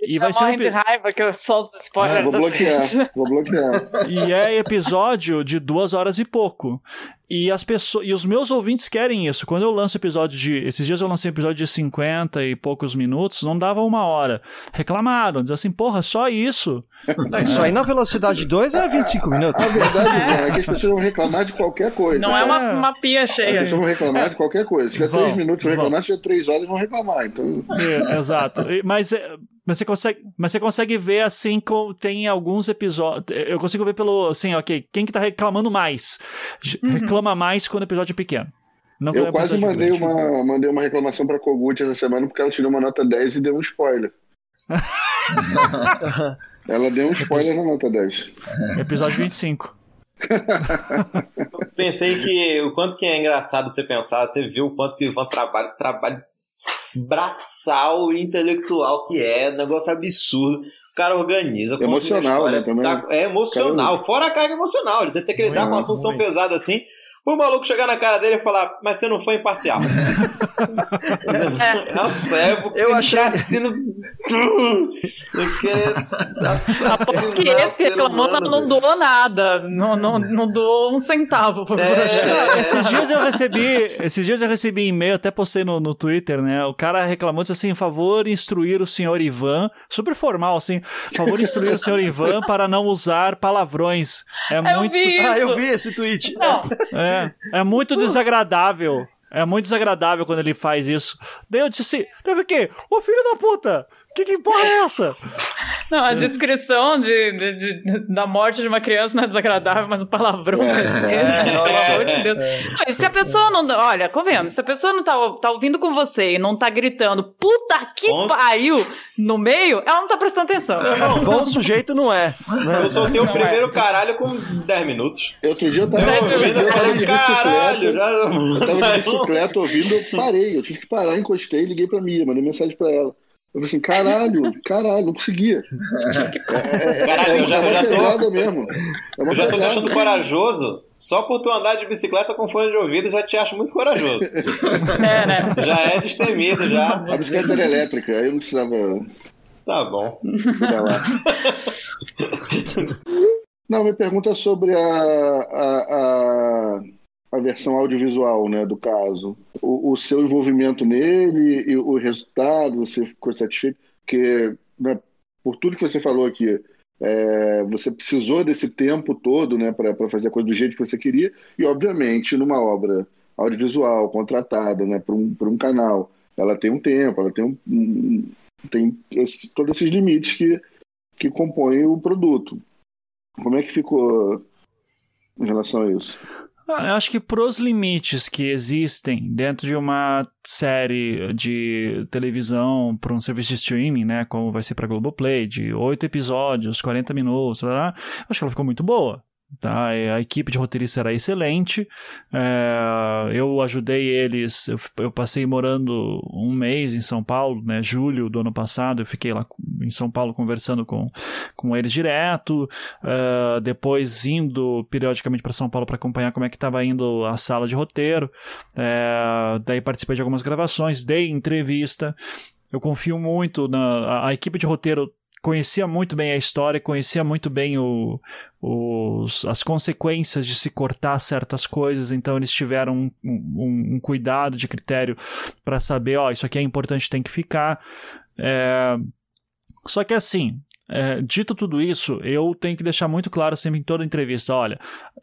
Eles e vai ser um... de raiva que eu solto os spoilers. É, vou bloquear, vou bloquear. E é episódio de duas horas e pouco. E as pessoas, e os meus ouvintes querem isso. Quando eu lanço episódio de, esses dias eu lancei episódio de 50 e poucos minutos, não dava uma hora. Reclamaram, diz assim, porra, só isso. isso aí na velocidade 2 é 25 minutos. A verdade é. é que as pessoas vão reclamar de qualquer coisa. Não é, é uma, uma pia cheia. As pessoas vão reclamar de qualquer coisa. Se tiver 3 minutos vão reclamar, se tiver 3 horas vão reclamar. Então... É, exato. Mas é, mas você consegue, mas você consegue ver assim como tem alguns episódios. Eu consigo ver pelo assim, ok, quem que tá reclamando mais? Uhum. Reclama mais quando o episódio é pequeno. Não Eu é quase episódio mandei grande. uma, mandei uma reclamação pra Kogut essa semana porque ela tirou uma nota 10 e deu um spoiler. Ela deu um spoiler na nota 10. Episódio 25. Pensei que o quanto que é engraçado você pensar, você viu o quanto que o Ivan trabalha, trabalho braçal e intelectual que é, negócio absurdo. O cara organiza. Emocional, né, também. tá- é emocional, fora a carga emocional. Você tem que lidar com um assunto tão pesado assim. O maluco chegar na cara dele e falar, mas você não foi imparcial. Nossa, é porque Eu achei- assassinar Porque o esse ser reclamou, humano, não doou nada. Não, não, não doou um centavo pro É. projeto. Esses dias eu recebi, esses dias eu recebi e-mail, até postei no, no Twitter, né? O cara reclamou disse assim, favor instruir o senhor Ivan, super formal assim, favor instruir o senhor Ivan para não usar palavrões. É Eu muito, vi isso. Ah, eu vi esse tweet. Não, é, é muito desagradável. É muito desagradável quando ele faz isso. Daí eu disse, deve que, ô filho da puta, que que porra é essa? não, a descrição de, de- de- da morte de uma criança não é desagradável, mas o palavrão é, É, pelo nossa. amor de Deus. Não, e se a pessoa não. Olha, convenhamos, se a pessoa não tá, tá ouvindo com você e não tá gritando puta que Com- pariu no meio, ela não tá prestando atenção. Bom sujeito não é. Eu soltei o Não primeiro é. caralho com 10 minutos. Outro dia eu tava, Não, outro eu dia eu tava de caralho, bicicleta. já. Eu tava de bicicleta ouvindo, eu parei. Eu tive que parar, encostei e liguei pra Mia, mandei mensagem pra ela. Eu falei assim, caralho, caralho, não conseguia. É, é, Caralho, é, eu já- é já tô- mesmo. É Eu já tô te pegada. achando corajoso. Só por tu andar de bicicleta com fone de ouvido, já te acho muito corajoso. É, né? Já é destemido, já. A bicicleta era elétrica, aí eu não precisava Tá bom. Não, minha pergunta é sobre a, a, a, a versão audiovisual né, do caso. O, o seu envolvimento nele e o resultado, você ficou satisfeito? Porque, né, por tudo que você falou aqui, é, você precisou desse tempo todo né, para fazer a coisa do jeito que você queria, e, obviamente, numa obra audiovisual contratada né, para um, um canal, ela tem um tempo, ela tem, um- tem esse- todos esses limites que, que compõem o produto. Como é que ficou em relação a isso? Ah, Eu acho que pros limites que existem dentro de uma série de televisão para um serviço de streaming, né, como vai ser para Globoplay, de oito episódios, 40 minutos, blá, blá, acho que ela ficou muito boa. Tá? E A equipe de roteirista era excelente. É, eu ajudei eles. Eu, eu passei morando um mês em São Paulo, né? Julho do ano passado. Eu fiquei lá em São Paulo conversando com, com eles direto. Uh, depois indo periodicamente para São Paulo para acompanhar como é que estava indo a sala de roteiro. É, daí participei de algumas gravações, dei entrevista. Eu confio muito na a, a equipe de roteiro. Conhecia muito bem a história, conhecia muito bem o, os, as consequências de se cortar certas coisas, então eles tiveram um, um, um cuidado de critério para saber: ó, isso aqui é importante, tem que ficar. É, só que assim, é, dito tudo isso, eu tenho que deixar muito claro sempre em toda entrevista: olha,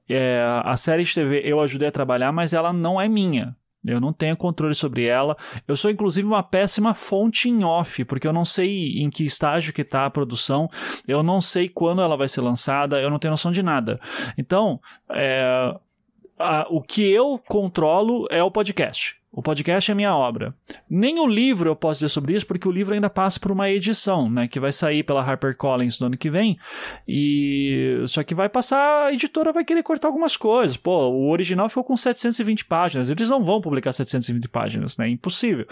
é, a série de TV eu ajudei a trabalhar, mas ela não é minha. Eu não tenho controle sobre ela. Eu sou, inclusive, uma péssima fonte em off, porque eu não sei em que estágio que está a produção, eu não sei quando ela vai ser lançada, eu não tenho noção de nada. Então, é, a, o que eu controlo é o podcast. O podcast é minha obra. Nem o livro eu posso dizer sobre isso, porque o livro ainda passa por uma edição, né? Que vai sair pela HarperCollins no ano que vem. E só que vai passar, a editora vai querer cortar algumas coisas. Pô, o original ficou com 720 páginas. Eles não vão publicar 720 páginas, né? Impossível.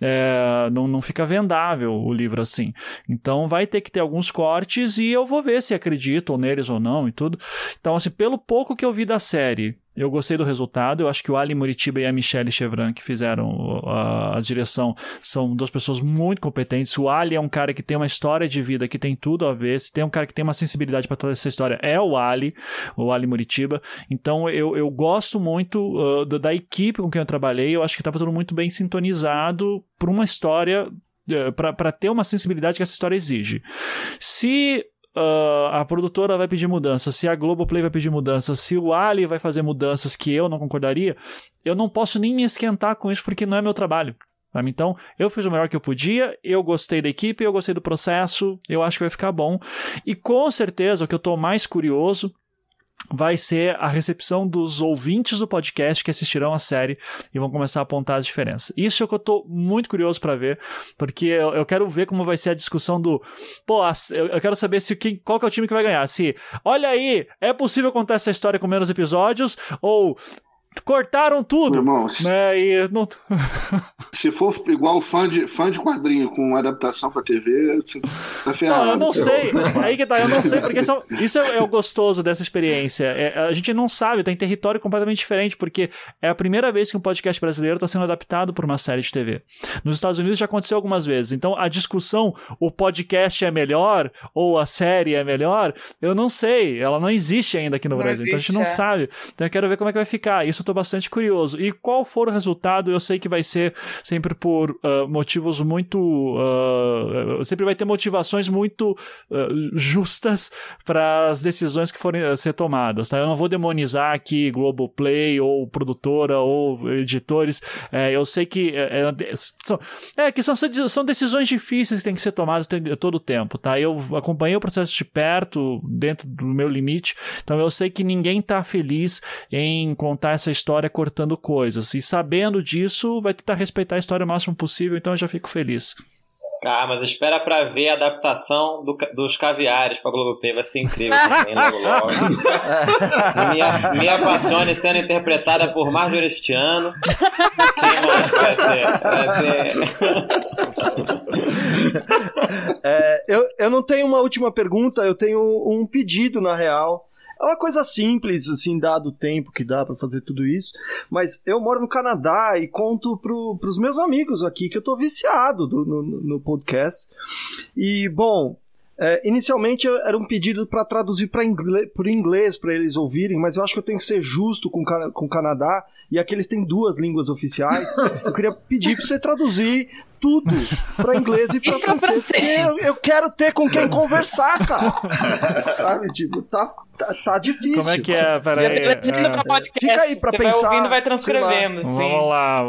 É, não, não fica vendável o livro assim. Então vai ter que ter alguns cortes e eu vou ver se acredito neles ou não e tudo. Então, assim, pelo pouco que eu vi da série, eu gostei do resultado. Eu acho que o Ali Muritiba e a Michelle Chevran, que fizeram a, a, direção, são duas pessoas muito competentes. O Ali é um cara que tem uma história de vida que tem tudo a ver. Se tem um cara que tem uma sensibilidade para toda essa história, é o Ali, o Ali Muritiba. Então eu, eu gosto muito uh, da, da equipe com quem eu trabalhei. Eu acho que estava tudo muito bem sintonizado para uma história. Uh, para ter uma sensibilidade que essa história exige. Se Uh, a produtora vai pedir mudanças, se a Globoplay vai pedir mudanças, se o Ali vai fazer mudanças que eu não concordaria, eu não posso nem me esquentar com isso porque não é meu trabalho. Sabe? Então, eu fiz o melhor que eu podia, eu gostei da equipe, eu gostei do processo, eu acho que vai ficar bom. E com certeza, o que eu estou mais curioso vai ser a recepção dos ouvintes do podcast que assistirão a série e vão começar a apontar as diferenças. Isso é o que eu tô muito curioso para ver, porque eu, eu, quero ver como vai ser a discussão do, pô, eu, eu quero saber se quem, qual que é o time que vai ganhar. Se, olha aí, é possível contar essa história com menos episódios ou cortaram tudo. Irmão, né? E não... se for igual fã de, fã de quadrinho com adaptação pra TV, você tá ferrado. Não, eu não sei. Aí que tá, eu não sei, porque isso, isso é, é, o gostoso dessa experiência. É, a gente não sabe, tá em território completamente diferente, porque é a primeira vez que um podcast brasileiro está sendo adaptado por uma série de TV. Nos Estados Unidos já aconteceu algumas vezes. Então a discussão, o podcast é melhor ou a série é melhor, eu não sei. Ela não existe ainda aqui no não Brasil. Existe, então a gente não é. sabe. Então eu quero ver como é que vai ficar. Isso estou bastante curioso. E qual for o resultado, eu sei que vai ser sempre por uh, motivos muito. Uh, sempre vai ter motivações muito uh, justas para as decisões que forem ser tomadas. Tá? Eu não vou demonizar aqui Globoplay ou produtora ou editores. É, eu sei que. É, é, são, é, que são, são decisões difíceis que têm que ser tomadas todo o tempo. Tá? Eu acompanhei o processo de perto, dentro do meu limite. Então eu sei que ninguém está feliz em contar essa história cortando coisas. E sabendo disso, vai tentar respeitar a história o máximo possível, então eu já fico feliz. Ah, mas espera pra ver a adaptação do, dos caviares pra Globoplay, vai ser incrível também, logo logo. minha, minha Passione sendo interpretada por Marjorie este ano. Quem mais vai ser? Vai ser... É, eu, eu não tenho uma última pergunta, eu tenho um pedido, na real. É uma coisa simples, assim, dado o tempo que dá para fazer tudo isso. Mas eu moro no Canadá e conto pro, pros meus amigos aqui que eu tô viciado do, no, no podcast. E, bom, é, inicialmente era um pedido para traduzir para inglês, inglês para eles ouvirem, mas eu acho que eu tenho que ser justo com, com o Canadá e aqui eles têm duas línguas oficiais. Eu queria pedir para você traduzir tudo para inglês e para francês, porque eu, eu, quero ter com quem conversar, cara. Sabe, tipo, tá, tá, tá, difícil. Como é que é? Peraí. É. Fica aí para pensar. Vai ouvindo, vai transcrevendo, sim. Vamos lá.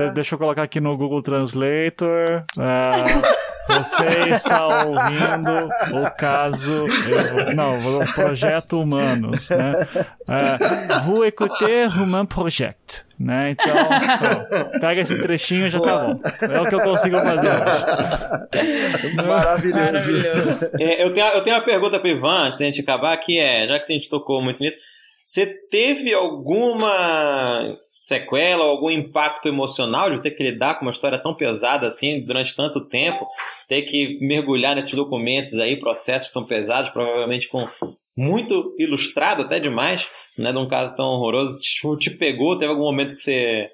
É, é. Deixa eu colocar aqui no Google Translator. É. Você está ouvindo o caso. não, o projeto Humanos, né? Uh, vous écoutez Human Project. Né? Então, pega esse trechinho e já tá bom. É o que eu consigo fazer hoje. Maravilhoso. Maravilhoso. É, eu, tenho, eu tenho uma pergunta para Ivan, antes da gente acabar, que é, já que a gente tocou muito nisso, você teve alguma sequela, algum impacto emocional de ter que lidar com uma história tão pesada assim durante tanto tempo? Ter que mergulhar nesses documentos aí, processos que são pesados, provavelmente com muito ilustrado até demais, né? De um caso tão horroroso. Te pegou? Teve algum momento que você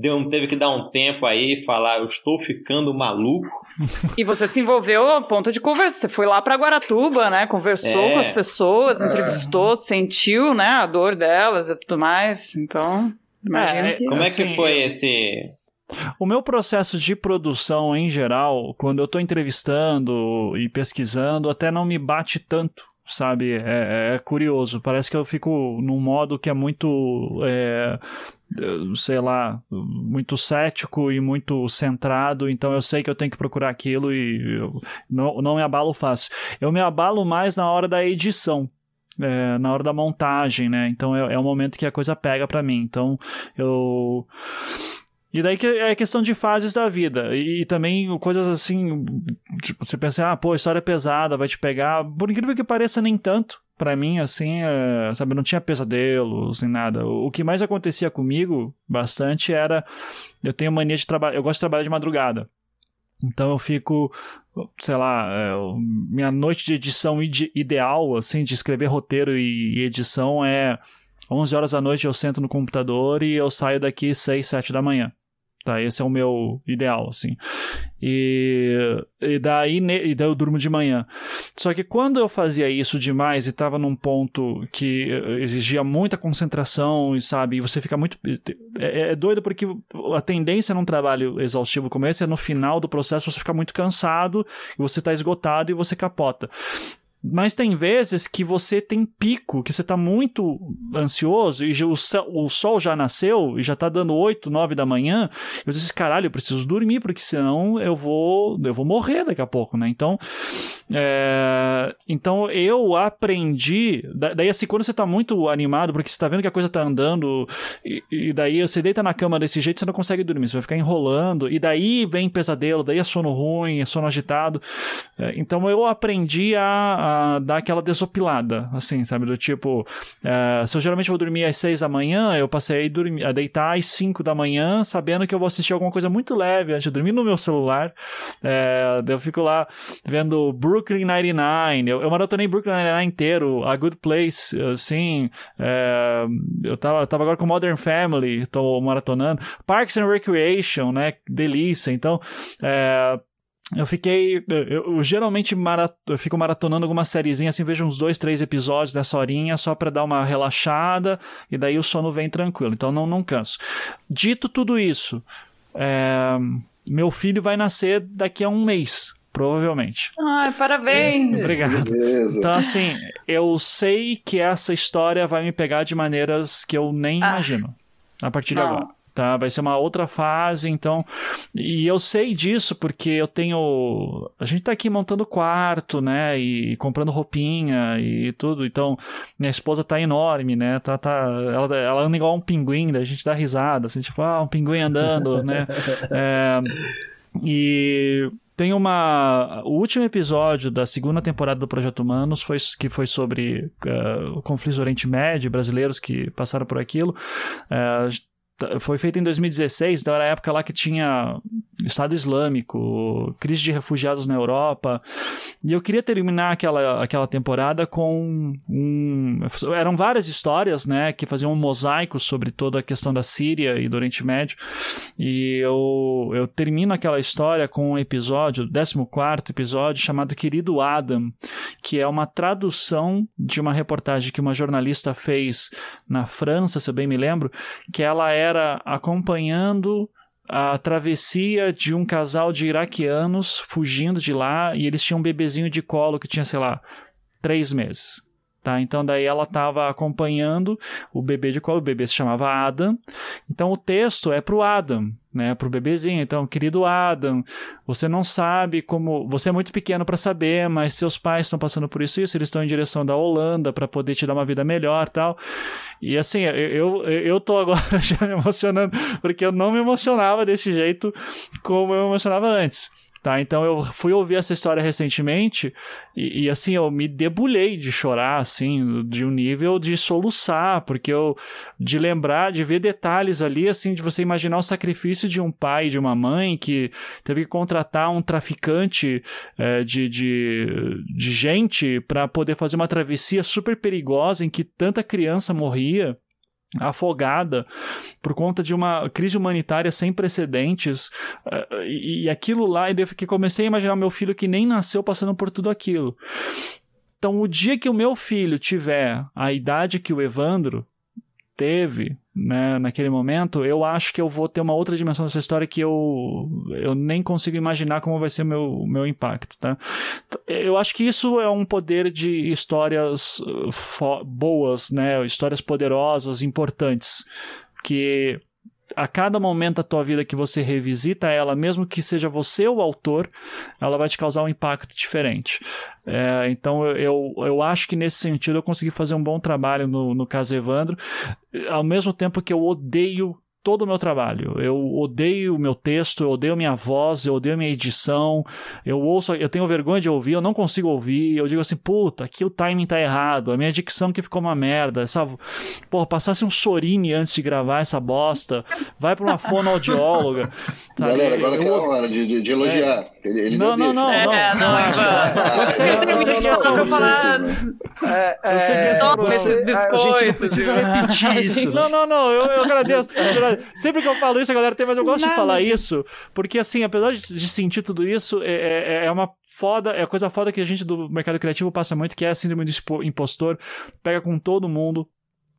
deu, teve que dar um tempo aí e falar, eu estou ficando maluco? E você se envolveu a ponto de conversar. Você foi lá para Guaratuba, né? Conversou é. com as pessoas, é. entrevistou, sentiu, né, a dor delas e tudo mais. Então, imagina. É, que... Como é que assim, foi esse o meu processo de produção em geral, quando eu estou entrevistando e pesquisando, até não me bate tanto sabe? É, é, curioso. Parece que eu fico num modo que é muito. É, sei lá, muito cético e muito centrado, então eu sei que eu tenho que procurar aquilo e não, não me abalo fácil. Eu me abalo mais na hora da edição. É, na hora da montagem, né? Então é, é o momento que a coisa pega para mim. Então eu e daí que é questão de fases da vida. E, também coisas assim, tipo, você pensa, ah, pô, história pesada, vai te pegar. Por incrível que pareça, nem tanto. Para mim, assim, é, sabe, não tinha pesadelos nem nada. O, que mais acontecia comigo bastante era. Eu tenho mania de trabalhar. Eu gosto de trabalhar de madrugada. Então eu fico, sei lá, é, minha noite de edição ide ideal, assim, de escrever roteiro e edição é 11 horas da noite eu sento no computador e eu saio daqui 6, 7 da manhã. Tá, esse é o meu ideal, assim. E, e, daí, e daí eu durmo de manhã. Só que quando eu fazia isso demais e estava num ponto que exigia muita concentração, e sabe, e você fica muito. É, é, doido porque a tendência num trabalho exaustivo como esse é no final do processo você ficar muito cansado, e você está esgotado e você capota. Mas tem vezes que você tem pico, que você tá muito ansioso e o, sol já nasceu e já tá dando 8, 9 da manhã. E você diz, caralho, eu preciso dormir, porque senão eu vou, eu vou morrer daqui a pouco, né? Então, é, então eu aprendi. Daí, assim, quando você tá muito animado, porque você tá vendo que a coisa tá andando, e, e daí você deita na cama desse jeito, você não consegue dormir, você vai ficar enrolando, e daí vem pesadelo, daí é sono ruim, é sono agitado. É, então eu aprendi a, a, dar aquela desopilada, assim, sabe? Do tipo, é, se eu geralmente vou dormir às seis da manhã, eu passei a, dormir, a deitar às cinco da manhã, sabendo que eu vou assistir alguma coisa muito leve antes de dormir no meu celular. É, eu fico lá vendo Brooklyn 99, eu, eu maratonei Brooklyn 99 inteiro, A Good Place, assim, é, eu, tava, eu tava agora com Modern Family, tô maratonando, Parks and Recreation, né? Delícia. Então, é, eu fiquei. Eu, eu geralmente marat, eu fico maratonando alguma sériezinha assim, vejo uns dois, três episódios dessa horinha só para dar uma relaxada e daí o sono vem tranquilo. Então não, não canso. Dito tudo isso, é, meu filho vai nascer daqui a um mês. Provavelmente. Ai, parabéns! Obrigado. Beleza. Então, assim, eu sei que essa história vai me pegar de maneiras que eu nem Ah. imagino. A partir de agora, Nossa. tá? Vai ser uma outra fase, então. E eu sei disso porque eu tenho. A gente tá aqui montando quarto, né? E comprando roupinha e tudo. Então, minha esposa tá enorme, né? Tá, tá, ela, ela anda igual um pinguim, daí a gente dá risada, assim, tipo, ah, um pinguim andando, né? É, e tem uma. O último episódio da segunda temporada do Projeto Humanos foi que foi sobre uh, o conflito do Oriente Médio, brasileiros que passaram por aquilo. Uh, foi feito em 2016, então era a época lá que tinha Estado Islâmico, crise de refugiados na Europa. E eu queria terminar aquela, aquela temporada com um. Eram várias histórias, né, que faziam um mosaico sobre toda a questão da Síria e do Oriente Médio. E eu, eu termino aquela história com um episódio, 14 episódio, chamado Querido Adam, que é uma tradução de uma reportagem que uma jornalista fez na França, se eu bem me lembro, que ela era acompanhando a travessia de um casal de iraquianos fugindo de lá e eles tinham um bebezinho de colo que tinha, sei lá, três meses. Tá, então daí ela estava acompanhando o bebê de colo, o bebê se chamava Adam. Então o texto é pro Adam, né, pro bebezinho. Então, querido Adam, você não sabe como, você é muito pequeno para saber, mas seus pais estão passando por isso e isso, eles estão em direção da Holanda para poder te dar uma vida melhor, tal. E assim, eu, eu, eu tô agora já me emocionando, porque eu não me emocionava desse jeito como eu me emocionava antes. Tá, então eu fui ouvir essa história recentemente e, e, assim eu me debulhei de chorar assim, de um nível de soluçar, porque eu de lembrar, de ver detalhes ali assim, de você imaginar o sacrifício de um pai, de uma mãe que teve que contratar um traficante é, de, de, de gente para poder fazer uma travessia super perigosa em que tanta criança morria afogada por conta de uma crise humanitária sem precedentes uh, e, aquilo lá e que comecei a imaginar meu filho que nem nasceu passando por tudo aquilo. Então o dia que o meu filho tiver a idade que o Evandro teve né, naquele momento, eu acho que eu vou ter uma outra dimensão dessa história que eu, eu nem consigo imaginar como vai ser o meu, meu impacto. Tá? Eu acho que isso é um poder de histórias boas, né, histórias poderosas, importantes, que a cada momento da tua vida que você revisita ela, mesmo que seja você o autor, ela vai te causar um impacto diferente. É, então eu, eu acho que nesse sentido eu consegui fazer um bom trabalho no, no caso Evandro, ao mesmo tempo que eu odeio todo o meu trabalho. Eu odeio o meu texto, eu odeio minha voz, eu odeio a minha edição. Eu ouço, eu tenho vergonha de ouvir, eu não consigo ouvir. Eu digo assim, puta, aqui o timing tá errado, a minha dicção que ficou uma merda. Essa, porra, passasse um Sorine antes de gravar essa bosta. Vai pra uma fonoaudióloga. Sabe? Galera, agora eu, que é a hora de, de, de elogiar. É. Ele, ele não, não, não, é, não, não, não, Eu sei, eu sei que é só pra falar. É, é, eu sei que é só pra você. A gente não precisa repetir isso. Não, não, não, eu, eu agradeço. Sempre que eu falo isso, a galera tem, mas eu gosto de falar isso, porque assim, apesar de, de sentir tudo isso, é, é, é, uma foda, é a coisa foda que a gente do mercado criativo passa muito, que é a síndrome do impostor, pega com todo mundo.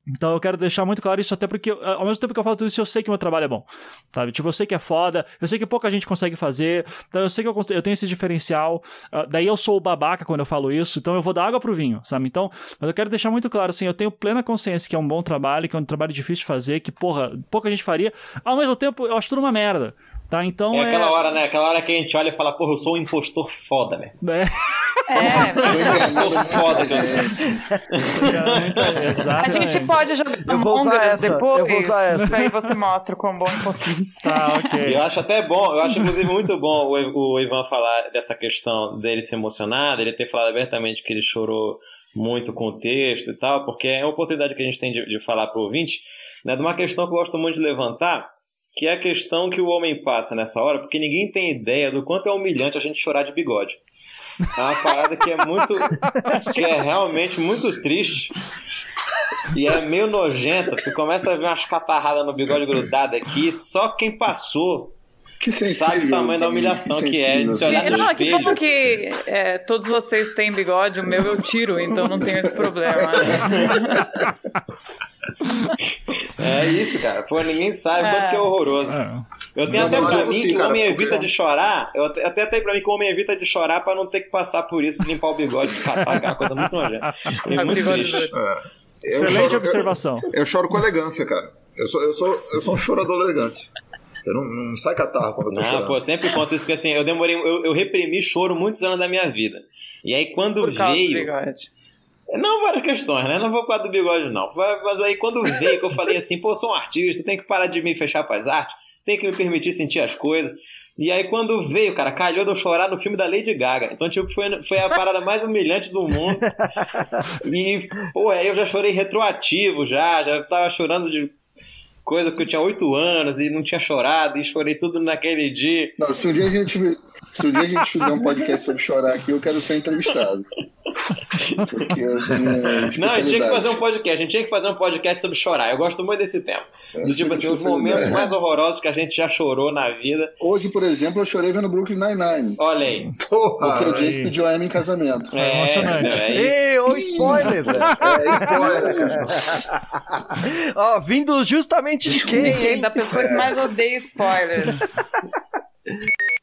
Então eu quero deixar muito claro isso, até porque, ao mesmo tempo que eu falo tudo isso, eu sei que meu trabalho é bom, sabe? Tipo, eu sei que é foda, eu sei que pouca gente consegue fazer, então eu sei que eu, eu tenho esse diferencial, uh, daí eu sou o babaca quando eu falo isso, então eu vou dar água pro vinho, sabe? Então, mas eu quero deixar muito claro, assim, eu tenho plena consciência que é um bom trabalho, que é um trabalho difícil de fazer, que, porra, pouca gente faria, ao mesmo tempo eu acho tudo uma merda. Tá, então é, aquela hora, né? Aquela hora que a gente olha e fala, porra, eu sou um impostor foda, velho. É. É, Impostor foda que eu sou. a gente pode jogar Eu vou usar Us essa, depois, eu vou usar essa. aí você mostra quão bom é possível. Tá, ok. Eu acho até bom, eu acho inclusive muito bom o, o Ivan falar dessa questão dele se emocionar, dele ter falado abertamente que ele chorou muito com o texto e tal, porque é uma oportunidade que a gente tem de, de falar para o ouvinte, né, de uma questão que eu gosto muito de levantar, que é a questão que o homem passa nessa hora, porque ninguém tem ideia do quanto é humilhante a gente chorar de bigode. É uma parada que é muito. que é realmente muito triste. E é meio nojenta, porque começa a ver umas catarradas no bigode grudado aqui, só quem passou Que sensível. sabe o tamanho da humilhação que é sensível. de se olhar no Não, que espelho. bom que é, todos vocês têm bigode, o meu eu tiro, então não tenho esse problema. É isso, cara. Pô, ninguém sabe o quanto É. que é horroroso. É. Eu tenho até eu pra acho mim que o homem evita de chorar. Eu até até tenho pra mim que o homem evita de chorar pra não ter que passar por isso, de limpar o bigode, de catar, que é uma coisa muito nojenta. É muito triste. É. Eu Excelente choro, eu, observação. eu choro com elegância, cara. Eu sou, eu sou, eu sou um chorador elegante. Eu não, não sai catarro quando eu tô Não, chorando. pô, eu sempre conto isso, porque assim, eu demorei, eu, eu reprimi choro muitos anos da minha vida. E aí quando Por causa do veio. Não, várias questões, né? Não vou causa do bigode, não. Mas aí quando veio que eu falei assim, pô, sou um artista, tem que parar de me fechar pras artes, tem que me permitir sentir as coisas. E aí quando veio, cara, calhou de eu chorar no filme da Lady Gaga. Então, tipo, foi, foi a parada mais humilhante do mundo. E, pô, aí eu já chorei retroativo já, já tava chorando de coisa que eu tinha oito anos e não tinha chorado, e chorei tudo naquele dia. Não, se um dia a gente se um dia a gente fizer um podcast sobre chorar aqui, eu quero ser entrevistado. Porque é Não, a gente tinha que fazer um podcast, a gente tinha que fazer um podcast sobre chorar. Eu gosto muito desse tema. Do Essa tipo é assim, os especialidade. momentos mais horrorosos que a gente já chorou na vida. Hoje, por exemplo, eu chorei vendo Brooklyn Nine-Nine. Olha aí. Porque Porra! o Jake aí. pediu a Amy em casamento. É, emocionante. é. Ei, ô spoiler, velho. É spoiler, cara. Ó, vindo justamente de quem, hein? Da pessoa que mais odeia spoiler.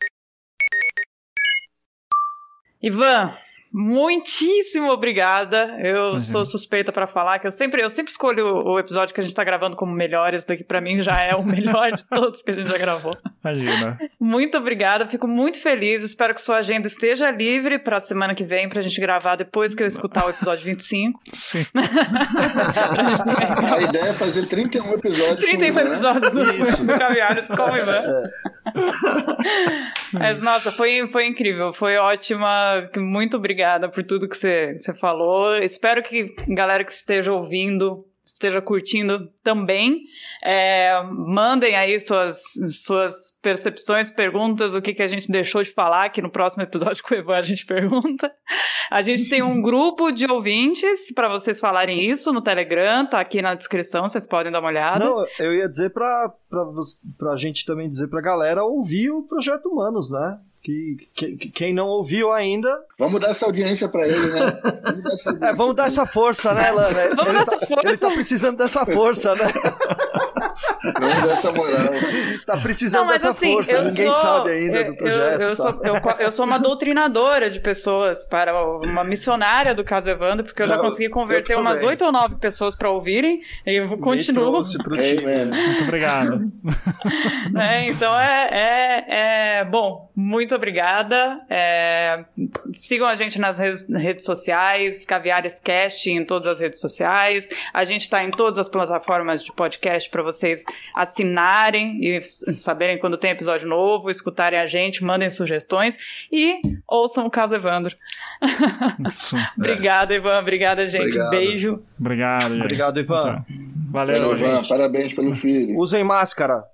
Ivan, muitíssimo obrigada. Eu sou suspeita pra falar que eu sempre, eu sempre escolho o episódio que a gente tá gravando como melhor. Esse daqui pra mim já é o melhor de todos que a gente já gravou. Imagina. Muito obrigada, fico muito feliz. Espero que sua agenda esteja livre pra semana que vem pra gente gravar depois que eu escutar o episódio 25. Sim. A ideia é fazer 31 episódios. 31 com episódios do, Isso. do Caviares com o Ivan. Mas, nossa, foi, foi incrível. Foi ótima. Muito obrigada por tudo que você, falou. Espero que a galera que esteja ouvindo esteja curtindo também. É, mandem aí suas, suas percepções, perguntas, o que, que a gente deixou de falar, que no próximo episódio com o Ivan a gente pergunta. A gente tem um grupo de ouvintes para vocês falarem isso no Telegram, tá aqui na descrição, vocês podem dar uma olhada. Não, eu ia dizer você- pra gente também dizer pra galera ouvir o Projeto Humanos, né? Que, que- que- quem não ouviu ainda. Vamos dar essa audiência pra ele, né? Vamos dar. É, vamos dar essa força, né, Lana? Vamos Ele dar tá, ele tá precisando dessa força, né? Vamos dar essa moral. Tá precisando Não, dessa assim, força. Ninguém sou- sabe ainda eu- do projeto. Eu, eu tá? sou, eu, sou uma doutrinadora de pessoas, para uma missionária do caso Evandro, porque eu já Não, consegui converter umas oito ou nove pessoas para ouvirem, e continuo. Hey, time. man. Muito obrigado. né? Então é, é, é- Bom, muito obrigada. É, sigam a gente nas redes, redes sociais, Caviares Cast em todas as redes sociais. A gente está em todas as plataformas de podcast para vocês assinarem e saberem quando tem episódio novo, escutarem a gente, mandem sugestões e ouçam o caso Evandro. Isso. Obrigada, Ivan. Obrigada, gente. Obrigado. Beijo. Obrigado, gente. Obrado, Ivan. Valeu, Valeu, gente. Ivan. Parabéns pelo filho. Usem máscara.